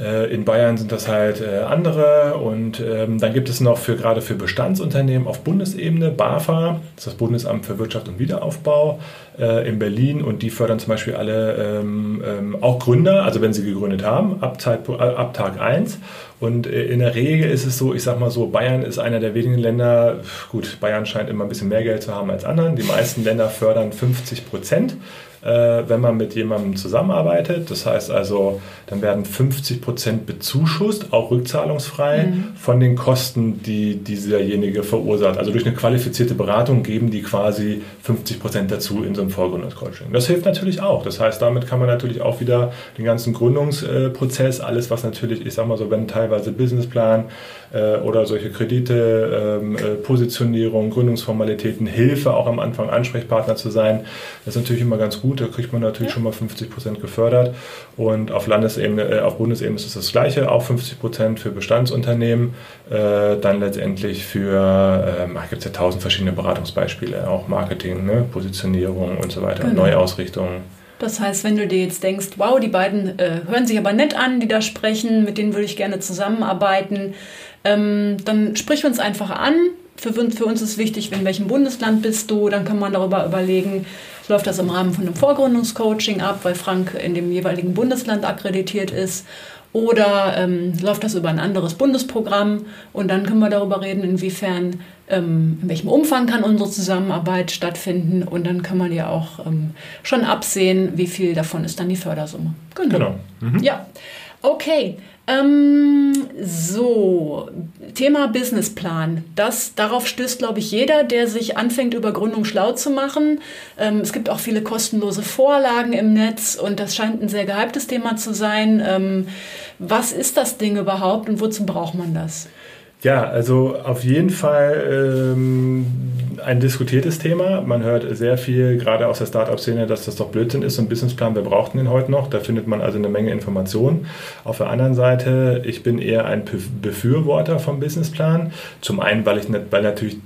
Äh, in Bayern sind das halt äh, andere und ähm, dann gibt es noch für gerade für Bestandsunternehmen auf Bundesebene BAFA, das ist das Bundesamt für Wirtschaft und Wiederaufbau. äh, in Berlin und die fördern zum Beispiel alle ähm, ähm, auch Gründer, also wenn sie gegründet haben, ab, äh, ab Tag 1. Und in der Regel ist es so, ich sag mal so, Bayern ist einer der wenigen Länder, gut, Bayern scheint immer ein bisschen mehr Geld zu haben als anderen. Die meisten Länder fördern 50 Prozent wenn man mit jemandem zusammenarbeitet. Das heißt also, dann werden 50 Prozent bezuschusst, auch rückzahlungsfrei, mhm. von den Kosten, die dieserjenige verursacht. Also durch eine qualifizierte Beratung geben die quasi 50 Prozent dazu in so einem Vorgründungscoaching. Das hilft natürlich auch. Das heißt, damit kann man natürlich auch wieder den ganzen Gründungsprozess, alles was natürlich, ich sag mal so, wenn teilweise Businessplan äh, oder solche Kredite, ähm, äh, Positionierung, Gründungsformalitäten, Hilfe auch am Anfang Ansprechpartner zu sein, das ist natürlich immer ganz gut da kriegt man natürlich ja. schon mal 50 Prozent gefördert. Und auf Landesebene, äh, auf Bundesebene ist es das Gleiche, auch 50 Prozent für Bestandsunternehmen. Äh, dann letztendlich für, ähm, gibt es ja tausend verschiedene Beratungsbeispiele, auch Marketing, ne, Positionierung und so weiter, genau. Neuausrichtung. Das heißt, wenn du dir jetzt denkst, wow, die beiden äh, hören sich aber nett an, die da sprechen, mit denen würde ich gerne zusammenarbeiten, ähm, dann sprich uns einfach an. Für, für uns ist wichtig, in welchem Bundesland bist du, dann kann man darüber überlegen, läuft das im Rahmen von einem Vorgründungscoaching ab, weil Frank in dem jeweiligen Bundesland akkreditiert ist. Oder ähm, läuft das über ein anderes Bundesprogramm und dann können wir darüber reden, inwiefern, ähm, in welchem Umfang kann unsere Zusammenarbeit stattfinden und dann kann man ja auch ähm, schon absehen, wie viel davon ist dann die Fördersumme. Genau. genau. Mhm. Ja, okay. Ähm, so, Thema Businessplan. Das, darauf stößt, glaube ich, jeder, der sich anfängt, über Gründung schlau zu machen. Ähm, es gibt auch viele kostenlose Vorlagen im Netz und das scheint ein sehr gehyptes Thema zu sein. Ähm, was ist das Ding überhaupt und wozu braucht man das? Ja, also auf jeden Fall ähm, ein diskutiertes Thema. Man hört sehr viel, gerade aus der Startup-Szene, dass das doch Blödsinn ist, so ein Businessplan, wir brauchten den heute noch. Da findet man also eine Menge Informationen. Auf der anderen Seite, ich bin eher ein Befürworter vom Businessplan. Zum einen, weil ich weil natürlich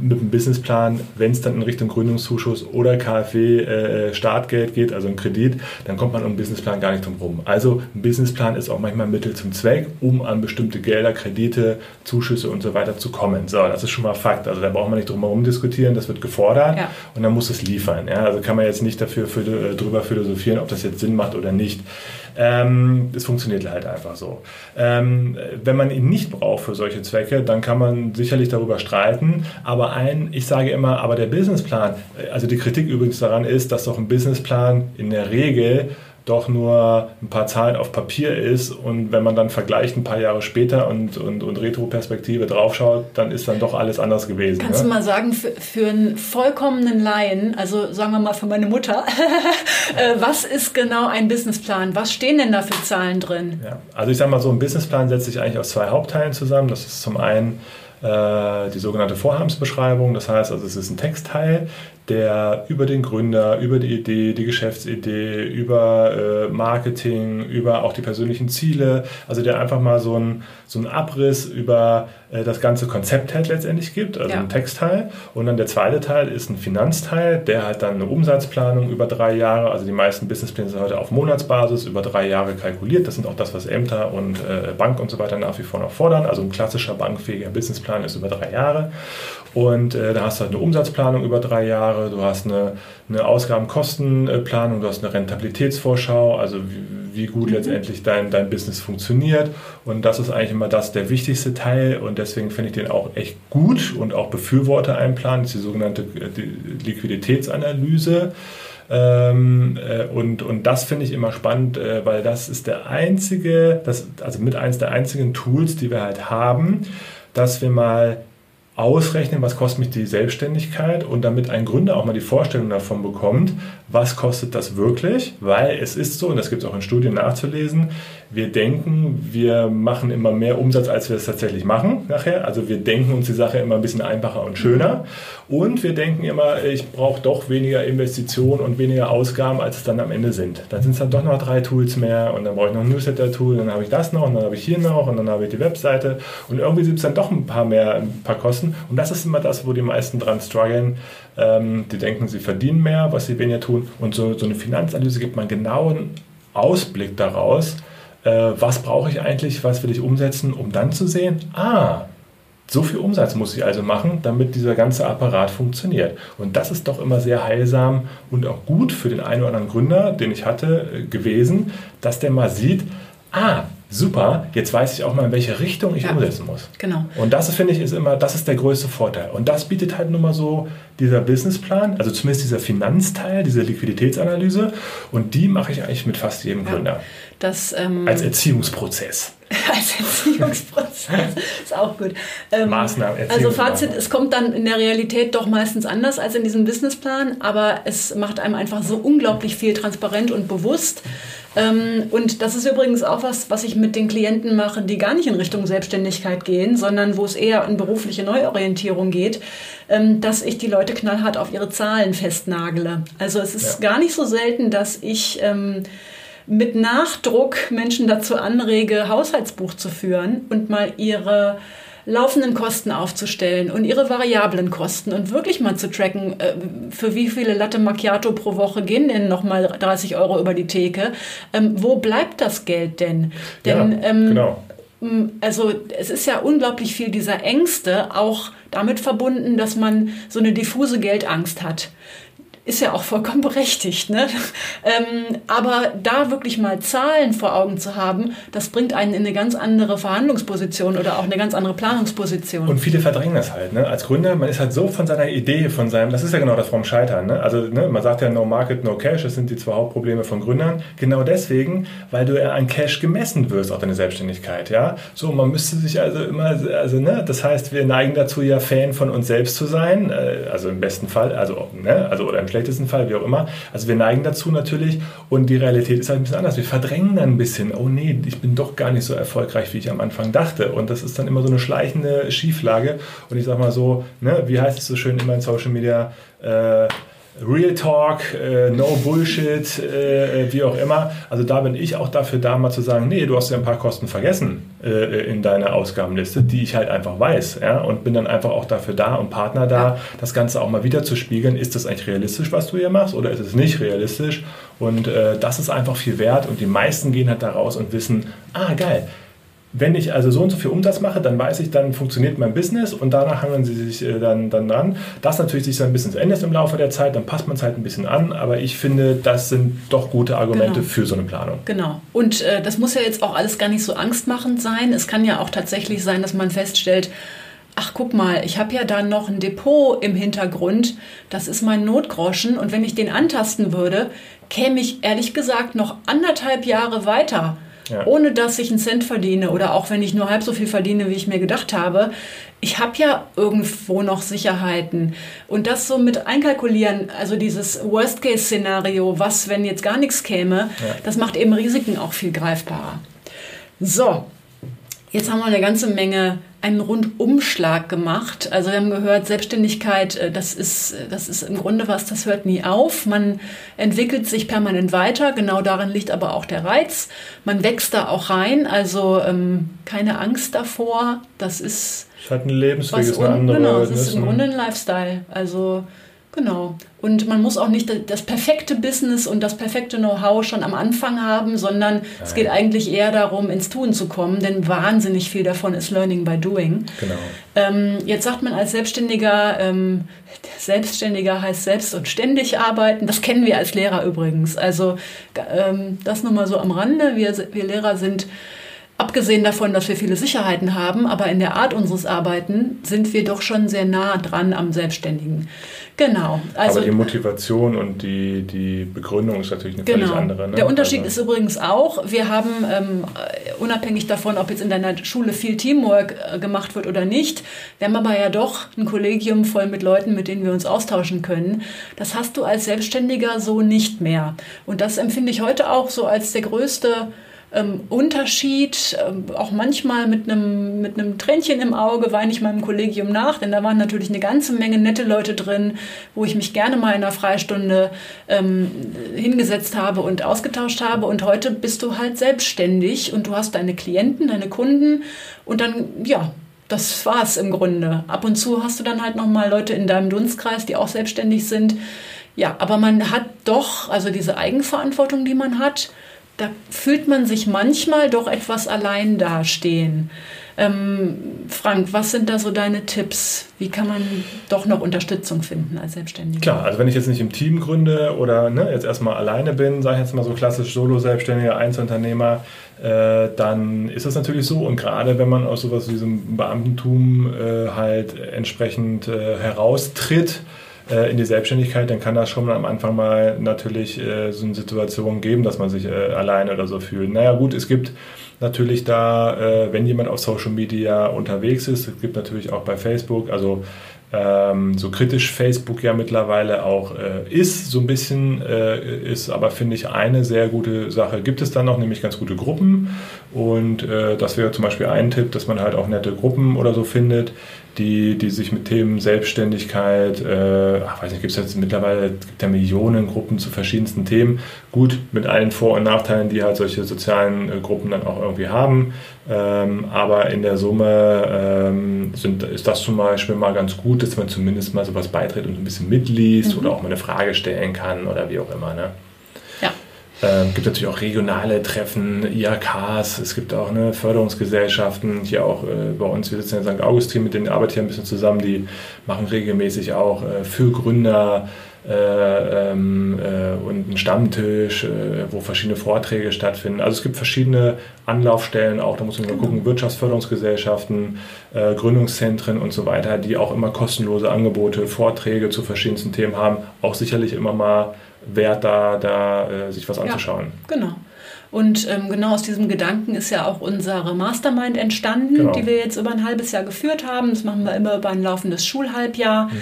mit dem Businessplan, wenn es dann in Richtung Gründungszuschuss oder KfW äh, Startgeld geht, also ein Kredit, dann kommt man um einen Businessplan gar nicht drum rum. Also ein Businessplan ist auch manchmal ein Mittel zum Zweck, um an bestimmte Gelder, Kredite, Zuschüsse und so weiter zu kommen. So, das ist schon mal Fakt. Also da braucht man nicht drum herum diskutieren, das wird gefordert ja. und dann muss es liefern. Ja? Also kann man jetzt nicht dafür für, äh, drüber philosophieren, ob das jetzt Sinn macht oder nicht. Ähm, es funktioniert halt einfach so. Ähm, wenn man ihn nicht braucht für solche Zwecke, dann kann man sicherlich darüber streiten. Aber ein, ich sage immer, aber der Businessplan, also die Kritik übrigens daran ist, dass doch ein Businessplan in der Regel doch nur ein paar Zahlen auf Papier ist und wenn man dann vergleicht ein paar Jahre später und, und, und Retroperspektive draufschaut, dann ist dann doch alles anders gewesen. Kannst ne? du mal sagen, für, für einen vollkommenen Laien, also sagen wir mal für meine Mutter, *laughs* äh, was ist genau ein Businessplan? Was stehen denn da für Zahlen drin? Ja, also ich sage mal so, ein Businessplan setzt sich eigentlich aus zwei Hauptteilen zusammen. Das ist zum einen äh, die sogenannte Vorhabensbeschreibung. Das heißt also, es ist ein Textteil, der über den Gründer, über die Idee, die Geschäftsidee, über äh, Marketing, über auch die persönlichen Ziele, also der einfach mal so einen so einen Abriss über das ganze Konzept halt letztendlich gibt, also ja. ein Textteil. Und dann der zweite Teil ist ein Finanzteil, der halt dann eine Umsatzplanung über drei Jahre, also die meisten Businesspläne sind heute auf Monatsbasis über drei Jahre kalkuliert. Das sind auch das, was Ämter und äh, Bank und so weiter nach wie vor noch fordern. Also ein klassischer bankfähiger Businessplan ist über drei Jahre. Und äh, da hast du halt eine Umsatzplanung über drei Jahre, du hast eine, eine Ausgaben-Kostenplanung, du hast eine Rentabilitätsvorschau, also wie, wie gut mhm. letztendlich dein, dein Business funktioniert. Und das ist eigentlich immer das der wichtigste Teil und deswegen finde ich den auch echt gut und auch befürworte einen Plan, das ist die sogenannte äh, Liquiditätsanalyse. Ähm, äh, und, und das finde ich immer spannend, äh, weil das ist der einzige, das, also mit eins der einzigen Tools, die wir halt haben, dass wir mal ausrechnen, was kostet mich die Selbstständigkeit und damit ein Gründer auch mal die Vorstellung davon bekommt, was kostet das wirklich, weil es ist so, und das gibt es auch in Studien nachzulesen, wir denken, wir machen immer mehr Umsatz, als wir es tatsächlich machen nachher. Also wir denken uns die Sache immer ein bisschen einfacher und schöner. Und wir denken immer, ich brauche doch weniger Investitionen und weniger Ausgaben, als es dann am Ende sind. Dann sind es dann doch noch drei Tools mehr und dann brauche ich noch ein Newsletter-Tool, dann habe ich das noch und dann habe ich hier noch und dann habe ich die Webseite und irgendwie sind es dann doch ein paar mehr, ein paar Kosten. Und das ist immer das, wo die meisten dran strugglen. Ähm, die denken, sie verdienen mehr, was sie weniger tun. Und so, so eine Finanzanalyse gibt man genauen Ausblick daraus, äh, was brauche ich eigentlich, was will ich umsetzen, um dann zu sehen, ah, So viel Umsatz muss ich also machen, damit dieser ganze Apparat funktioniert. Und das ist doch immer sehr heilsam und auch gut für den einen oder anderen Gründer, den ich hatte, äh, gewesen, dass der mal sieht, ah, super, jetzt weiß ich auch mal, in welche Richtung ich ja, umsetzen muss. Genau. Und das finde ich ist immer, das ist der größte Vorteil. Und das bietet halt nun mal so dieser Businessplan, also zumindest dieser Finanzteil, diese Liquiditätsanalyse. Und die mache ich eigentlich mit fast jedem ja. Gründer. Das, ähm, als Erziehungsprozess. *laughs* als Erziehungsprozess ist auch gut. Ähm, Maßnahmen. Also Fazit, es kommt dann in der Realität doch meistens anders als in diesem Businessplan, aber es macht einem einfach so unglaublich viel transparent und bewusst. Ähm, und das ist übrigens auch was, was ich mit den Klienten mache, die gar nicht in Richtung Selbstständigkeit gehen, sondern wo es eher in berufliche Neuorientierung geht, dass ich die Leute knallhart auf ihre Zahlen festnagele. Also es ist ja. gar nicht so selten, dass ich ähm, mit Nachdruck Menschen dazu anrege, Haushaltsbuch zu führen und mal ihre laufenden Kosten aufzustellen und ihre variablen Kosten und wirklich mal zu tracken, äh, für wie viele Latte Macchiato pro Woche gehen denn nochmal 30 Euro über die Theke. Ähm, wo bleibt das Geld denn? Denn, ja, ähm, genau. Also es ist ja unglaublich viel dieser Ängste auch damit verbunden, dass man so eine diffuse Geldangst hat ist ja auch vollkommen berechtigt. Ne? *laughs* Ähm, aber da wirklich mal Zahlen vor Augen zu haben, das bringt einen in eine ganz andere Verhandlungsposition oder auch eine ganz andere Planungsposition. Und viele verdrängen das halt. Ne? Als Gründer, man ist halt so von seiner Idee, von seinem, das ist ja genau das vom Scheitern. Ne? Also ne, man sagt ja No Market, No Cash, das sind die zwei Hauptprobleme von Gründern. Genau deswegen, weil du ja an Cash gemessen wirst auf deine Selbstständigkeit. Ja? So, man müsste sich also immer, also ne, das heißt, wir neigen dazu ja Fan von uns selbst zu sein, äh, also im besten Fall, also, ne, also oder im schlechtesten Fall, wie auch immer. Also wir neigen dazu natürlich und die Realität ist halt ein bisschen anders. Wir verdrängen dann ein bisschen, oh nee, ich bin doch gar nicht so erfolgreich, wie ich am Anfang dachte. Und das ist dann immer so eine schleichende Schieflage. Und ich sag mal so, ne, wie heißt es so schön immer in Social Media, äh, Real Talk, äh, No Bullshit, äh, wie auch immer. Also da bin ich auch dafür da, mal zu sagen, nee, du hast ja ein paar Kosten vergessen äh, in deiner Ausgabenliste, die ich halt einfach weiß. Ja? Und bin dann einfach auch dafür da und Partner da, das Ganze auch mal wieder zu spiegeln. Ist das eigentlich realistisch, was du hier machst oder ist es nicht realistisch? Und äh, das ist einfach viel wert und die meisten gehen halt da raus und wissen, ah geil, wenn ich also so und so viel Umsatz mache, dann weiß ich, dann funktioniert mein Business und danach hangeln sie sich äh, dann, dann dran. Das natürlich sich so ein bisschen ändert im Laufe der Zeit, dann passt man es halt ein bisschen an, aber ich finde, das sind doch gute Argumente genau. für so eine Planung. Genau. Und äh, das muss ja jetzt auch alles gar nicht so angstmachend sein. Es kann ja auch tatsächlich sein, dass man feststellt, ach guck mal, ich habe ja da noch ein Depot im Hintergrund, das ist mein Notgroschen und wenn ich den antasten würde, käme ich ehrlich gesagt noch anderthalb Jahre weiter ja. ohne dass ich einen Cent verdiene oder auch wenn ich nur halb so viel verdiene, wie ich mir gedacht habe. Ich habe ja irgendwo noch Sicherheiten. Und das so mit einkalkulieren, also dieses Worst-Case-Szenario, was, wenn jetzt gar nichts käme, ja. das macht eben Risiken auch viel greifbarer. So, jetzt haben wir eine ganze Menge einen Rundumschlag gemacht. Also wir haben gehört, Selbstständigkeit, äh, das ist, das ist im Grunde was, das hört nie auf. Man entwickelt sich permanent weiter. Genau darin liegt aber auch der Reiz. Man wächst da auch rein. Also ähm, keine Angst davor. Das ist. Es hat ein Lebensweg, ist eine andere. Genau, es ist im Grunde ein Lifestyle. Also Genau. Und man muss auch nicht das perfekte Business und das perfekte Know-how schon am Anfang haben, sondern Nein. es geht eigentlich eher darum, ins Tun zu kommen, denn wahnsinnig viel davon ist Learning by Doing. Genau. Ähm, jetzt sagt man als Selbstständiger, ähm, Selbstständiger heißt selbst und ständig arbeiten. Das kennen wir als Lehrer übrigens. Also ähm, das nur mal so am Rande. Wir, wir Lehrer sind Abgesehen davon, dass wir viele Sicherheiten haben, aber in der Art unseres Arbeiten sind wir doch schon sehr nah dran am Selbstständigen. Genau. Also, aber die Motivation und die, die Begründung ist natürlich eine genau. völlig andere. Ne? Der Unterschied also. ist übrigens auch, wir haben ähm, unabhängig davon, ob jetzt in deiner Schule viel Teamwork äh, gemacht wird oder nicht, wir haben aber ja doch ein Kollegium voll mit Leuten, mit denen wir uns austauschen können. Das hast du als Selbstständiger so nicht mehr. Und das empfinde ich heute auch so als der größte ähm, Unterschied. Ähm, auch manchmal mit einem, mit einem Tränchen im Auge weine ich meinem Kollegium nach, denn da waren natürlich eine ganze Menge nette Leute drin, wo ich mich gerne mal in einer Freistunde ähm, hingesetzt habe und ausgetauscht habe. Und heute bist du halt selbstständig und du hast deine Klienten, deine Kunden und dann, ja, das war's im Grunde. Ab und zu hast du dann halt nochmal Leute in deinem Dunstkreis, die auch selbstständig sind. Ja, aber man hat doch, also diese Eigenverantwortung, die man hat, da fühlt man sich manchmal doch etwas allein dastehen. Ähm, Frank, was sind da so deine Tipps? Wie kann man doch noch Unterstützung finden als Selbstständiger? Klar, also wenn ich jetzt nicht im Team gründe oder ne, jetzt erstmal alleine bin, sage ich jetzt mal so klassisch Solo-Selbstständiger, Einzelunternehmer, äh, dann ist das natürlich so. Und gerade wenn man aus sowas wie diesem Beamtentum äh, halt entsprechend äh, heraustritt, äh, in die Selbstständigkeit, dann kann das schon am Anfang mal natürlich äh, so eine Situation geben, dass man sich äh, alleine oder so fühlt. Naja gut, es gibt natürlich da, äh, wenn jemand auf Social Media unterwegs ist, es gibt natürlich auch bei Facebook, also ähm, so kritisch Facebook ja mittlerweile auch äh, ist, so ein bisschen äh, ist, aber finde ich eine sehr gute Sache. Gibt es dann noch, nämlich ganz gute Gruppen? Und äh, das wäre zum Beispiel ein Tipp, dass man halt auch nette Gruppen oder so findet, die, die sich mit Themen Selbstständigkeit, äh, ach, weiß nicht, gibt es jetzt mittlerweile gibt ja Millionen Gruppen zu verschiedensten Themen. Gut, mit allen Vor- und Nachteilen, die halt solche sozialen äh, Gruppen dann auch irgendwie haben. Ähm, aber in der Summe ähm, sind, ist das zum Beispiel mal ganz gut, dass man zumindest mal sowas beitritt und ein bisschen mitliest mhm. oder auch mal eine Frage stellen kann oder wie auch immer. Ne? Es ähm, gibt natürlich auch regionale Treffen, IAKs, es gibt auch ne, Förderungsgesellschaften, hier auch äh, bei uns, wir sitzen in St. Augustin, mit denen arbeite ich ein bisschen zusammen, die machen regelmäßig auch äh, für Gründer äh, ähm, äh, und einen Stammtisch, äh, wo verschiedene Vorträge stattfinden. Also es gibt verschiedene Anlaufstellen auch, da muss man mal gucken, genau. Wirtschaftsförderungsgesellschaften, äh, Gründungszentren und so weiter, die auch immer kostenlose Angebote, Vorträge zu verschiedensten Themen haben, auch sicherlich immer mal wert, da, da äh, sich was anzuschauen. Ja, genau. Und ähm, genau aus diesem Gedanken ist ja auch unsere Mastermind entstanden, genau. die wir jetzt über ein halbes Jahr geführt haben. Das machen wir immer über ein laufendes Schulhalbjahr. Mhm.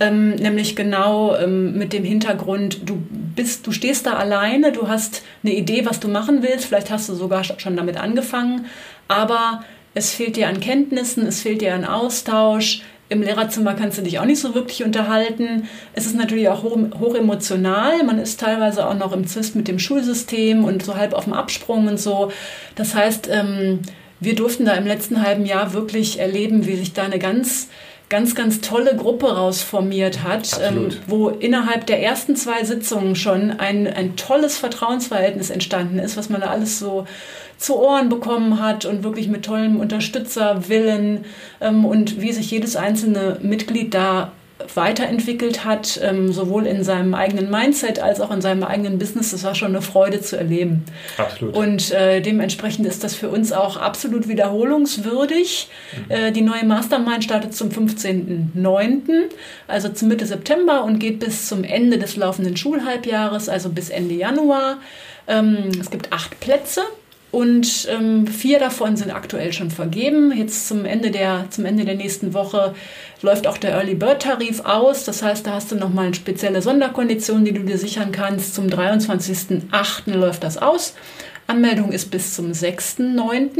Ähm, nämlich genau ähm, mit dem Hintergrund, du bist, du stehst da alleine, du hast eine Idee, was du machen willst, vielleicht hast du sogar schon damit angefangen, aber es fehlt dir an Kenntnissen, es fehlt dir an Austausch, im Lehrerzimmer kannst du dich auch nicht so wirklich unterhalten. Es ist natürlich auch hoch, hoch emotional. Man ist teilweise auch noch im Zwist mit dem Schulsystem und so halb auf dem Absprung und so. Das heißt, ähm, wir durften da im letzten halben Jahr wirklich erleben, wie sich da eine ganz ganz, ganz tolle Gruppe rausformiert hat, ähm, wo innerhalb der ersten zwei Sitzungen schon ein, ein tolles Vertrauensverhältnis entstanden ist, was man da alles so zu Ohren bekommen hat und wirklich mit tollem Unterstützerwillen ähm, und wie sich jedes einzelne Mitglied da weiterentwickelt hat, ähm, sowohl in seinem eigenen Mindset als auch in seinem eigenen Business. Das war schon eine Freude zu erleben. Absolut. Und äh, dementsprechend ist das für uns auch absolut wiederholungswürdig. Mhm. Äh, die neue Mastermind startet zum 15.09., also zum Mitte September und geht bis zum Ende des laufenden Schulhalbjahres, also bis Ende Januar. Ähm, es gibt acht Plätze. Und ähm, vier davon sind aktuell schon vergeben. Jetzt zum Ende, der, zum Ende der nächsten Woche läuft auch der Early Bird Tarif aus. Das heißt, da hast du nochmal eine spezielle Sonderkondition, die du dir sichern kannst. Zum 23.08. läuft das aus. Anmeldung ist bis zum 6.9.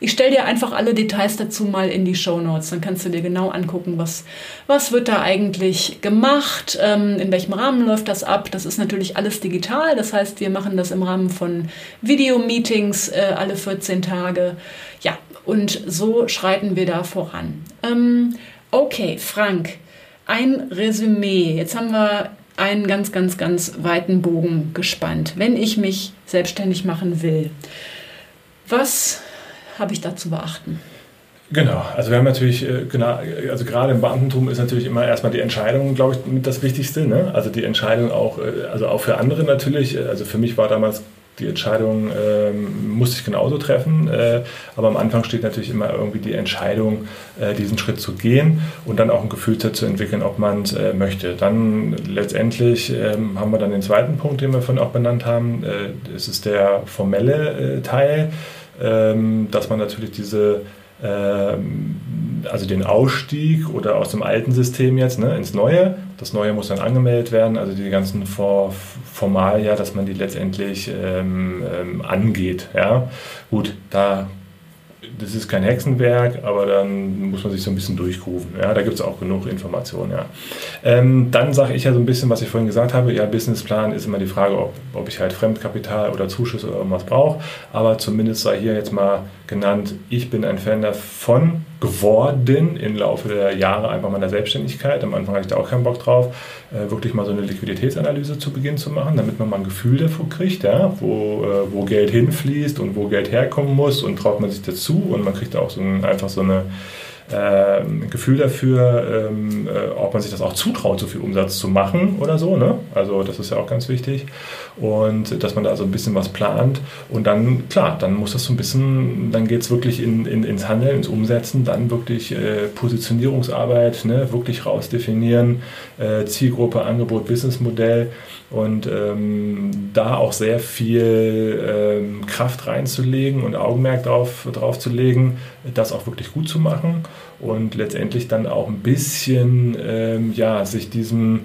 Ich stelle dir einfach alle Details dazu mal in die Show Notes. Dann kannst du dir genau angucken, was, was wird da eigentlich gemacht, ähm, in welchem Rahmen läuft das ab. Das ist natürlich alles digital. Das heißt, wir machen das im Rahmen von Videomeetings äh, alle 14 Tage. Ja, und so schreiten wir da voran. Ähm, okay, Frank, ein Resümee. Jetzt haben wir einen ganz, ganz, ganz weiten Bogen gespannt. Wenn ich mich selbstständig machen will, was habe ich da zu beachten? Genau, also wir haben natürlich, genau, also gerade im Beamtentum ist natürlich immer erstmal die Entscheidung, glaube ich, das Wichtigste. Ne? Also die Entscheidung auch, äh, also auch für andere natürlich. Also für mich war damals die Entscheidung ähm, musste ich genauso treffen, äh, aber am Anfang steht natürlich immer irgendwie die Entscheidung, äh, diesen Schritt zu gehen und dann auch ein Gefühl zu entwickeln, ob man es äh, möchte. Dann letztendlich ähm, haben wir dann den zweiten Punkt, den wir vorhin auch benannt haben. Äh, es ist der formelle äh, Teil, ähm, dass man natürlich diese ähm, also den Ausstieg oder aus dem alten System jetzt ne, ins neue. Das neue muss dann angemeldet werden, also die ganzen For Formalia, dass man die letztendlich ähm, ähm, angeht. Ja? Gut, da das ist kein Hexenwerk, aber dann muss man sich so ein bisschen durchrufen. Ja, da gibt es auch genug Informationen. Ja. Ähm, dann sage ich ja so ein bisschen, was ich vorhin gesagt habe. Ja, Businessplan ist immer die Frage, ob, ob ich halt Fremdkapital oder Zuschuss oder irgendwas brauche. Aber zumindest sei hier jetzt mal genannt, ich bin ein Fan davon, geworden im Laufe der Jahre einfach meiner Selbstständigkeit. Am Anfang hatte ich da auch keinen Bock drauf, äh, wirklich mal so eine Liquiditätsanalyse zu Beginn zu machen, damit man mal ein Gefühl dafür kriegt, ja, wo, äh, wo Geld hinfließt und wo Geld herkommen muss und traut man sich dazu und man kriegt auch so ein, einfach so eine äh, ein Gefühl dafür, ähm, äh, ob man sich das auch zutraut, so viel Umsatz zu machen oder so. Ne? Also das ist ja auch ganz wichtig. Und dass man da so ein bisschen was plant. Und dann, klar, dann muss das so ein bisschen, dann geht es wirklich in, in, ins Handeln, ins Umsetzen, dann wirklich äh, Positionierungsarbeit, ne? wirklich rausdefinieren, äh, Zielgruppe, Angebot, Businessmodell und ähm, da auch sehr viel ähm, Kraft reinzulegen und Augenmerk drauf, drauf zu legen, das auch wirklich gut zu machen und letztendlich dann auch ein bisschen ähm, ja, sich diesem,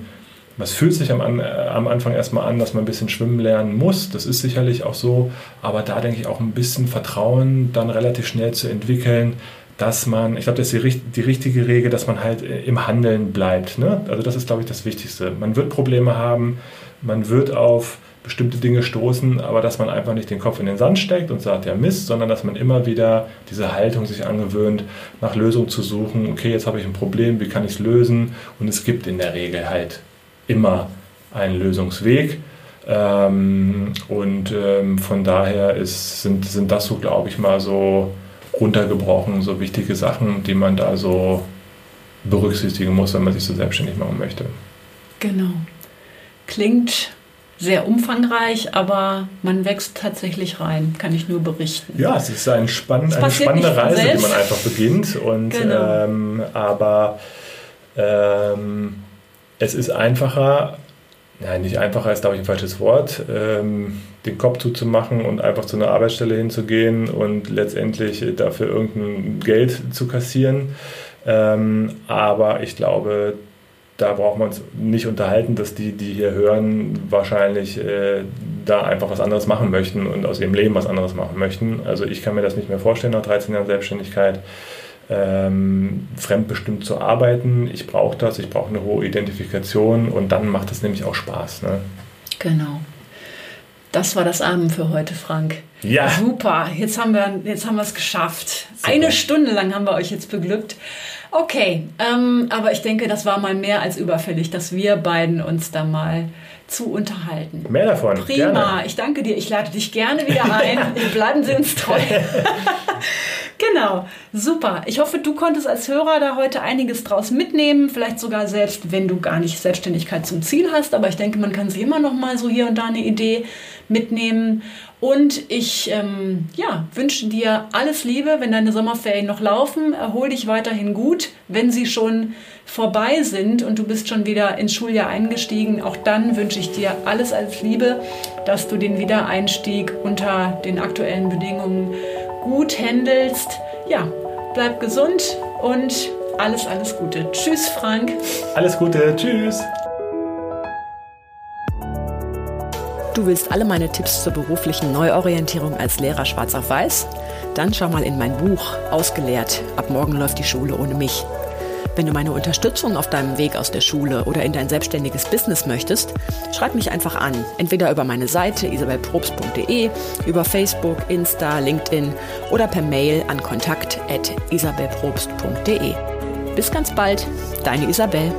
was fühlt sich am, am Anfang erstmal an, dass man ein bisschen schwimmen lernen muss, das ist sicherlich auch so, aber da denke ich auch ein bisschen Vertrauen dann relativ schnell zu entwickeln, dass man, ich glaube, das ist die, die, richtige Regel, dass man halt äh, im Handeln bleibt. Ne? Also das ist, glaube ich, das Wichtigste. Man wird Probleme haben, man wird auf bestimmte Dinge stoßen, aber dass man einfach nicht den Kopf in den Sand steckt und sagt, ja Mist, sondern dass man immer wieder diese Haltung sich angewöhnt, nach Lösungen zu suchen. Okay, jetzt habe ich ein Problem, wie kann ich es lösen? Und es gibt in der Regel halt immer einen Lösungsweg. Ähm, und ähm, von daher ist, sind, sind das so, glaube ich, mal so runtergebrochen, so wichtige Sachen, die man da so berücksichtigen muss, wenn man sich so selbstständig machen möchte. Genau. Klingt sehr umfangreich, aber man wächst tatsächlich rein, kann ich nur berichten. Ja, es ist ein spann eine spannende Reise, die man einfach beginnt. Und, genau. ähm, aber ähm, es ist einfacher, nein, nicht einfacher ist, glaube ich, ein falsches Wort, ähm, den Kopf zuzumachen und einfach zu einer Arbeitsstelle hinzugehen und letztendlich dafür irgendein Geld zu kassieren. Ähm, aber ich glaube, da braucht man uns nicht unterhalten, dass die, die hier hören, wahrscheinlich äh, da einfach was anderes machen möchten und aus ihrem Leben was anderes machen möchten. Also ich kann mir das nicht mehr vorstellen nach 13 Jahren Selbstständigkeit, ähm, fremdbestimmt zu arbeiten. Ich brauche das, ich brauche eine hohe Identifikation und dann macht es nämlich auch Spaß. Ne? Genau. Das war das Abend für heute, Frank. Ja. Super. Jetzt haben wir jetzt haben wir es geschafft. Super. Eine Stunde lang haben wir euch jetzt beglückt. Okay, ähm, aber ich denke, das war mal mehr als überfällig, dass wir beiden uns da mal zu unterhalten. Mehr davon. Prima, gerne. ich danke dir. Ich lade dich gerne wieder ein. *laughs* Bleiben Sie uns treu. *laughs* genau, super. Ich hoffe, du konntest als Hörer da heute einiges draus mitnehmen. Vielleicht sogar selbst, wenn du gar nicht Selbstständigkeit zum Ziel hast. Aber ich denke, man kann sich immer noch mal so hier und da eine Idee mitnehmen. Und ich ja, wünsche dir alles Liebe, wenn deine Sommerferien noch laufen. Erhol dich weiterhin gut. Wenn sie schon vorbei sind und du bist schon wieder ins Schuljahr eingestiegen, auch dann wünsche ich dir alles als Liebe, dass du den Wiedereinstieg unter den aktuellen Bedingungen gut handelst. Ja, bleib gesund und alles, alles Gute. Tschüss, Frank. Alles Gute. Tschüss. Du willst alle meine Tipps zur beruflichen Neuorientierung als Lehrer schwarz auf weiß? Dann schau mal in mein Buch Ausgelehrt. Ab morgen läuft die Schule ohne mich. Wenn du meine Unterstützung auf deinem Weg aus der Schule oder in dein selbstständiges Business möchtest, schreib mich einfach an. Entweder über meine Seite isabelprobst.de, über Facebook, Insta, LinkedIn oder per Mail an kontakt.isabelprobst.de. Bis ganz bald, deine Isabel.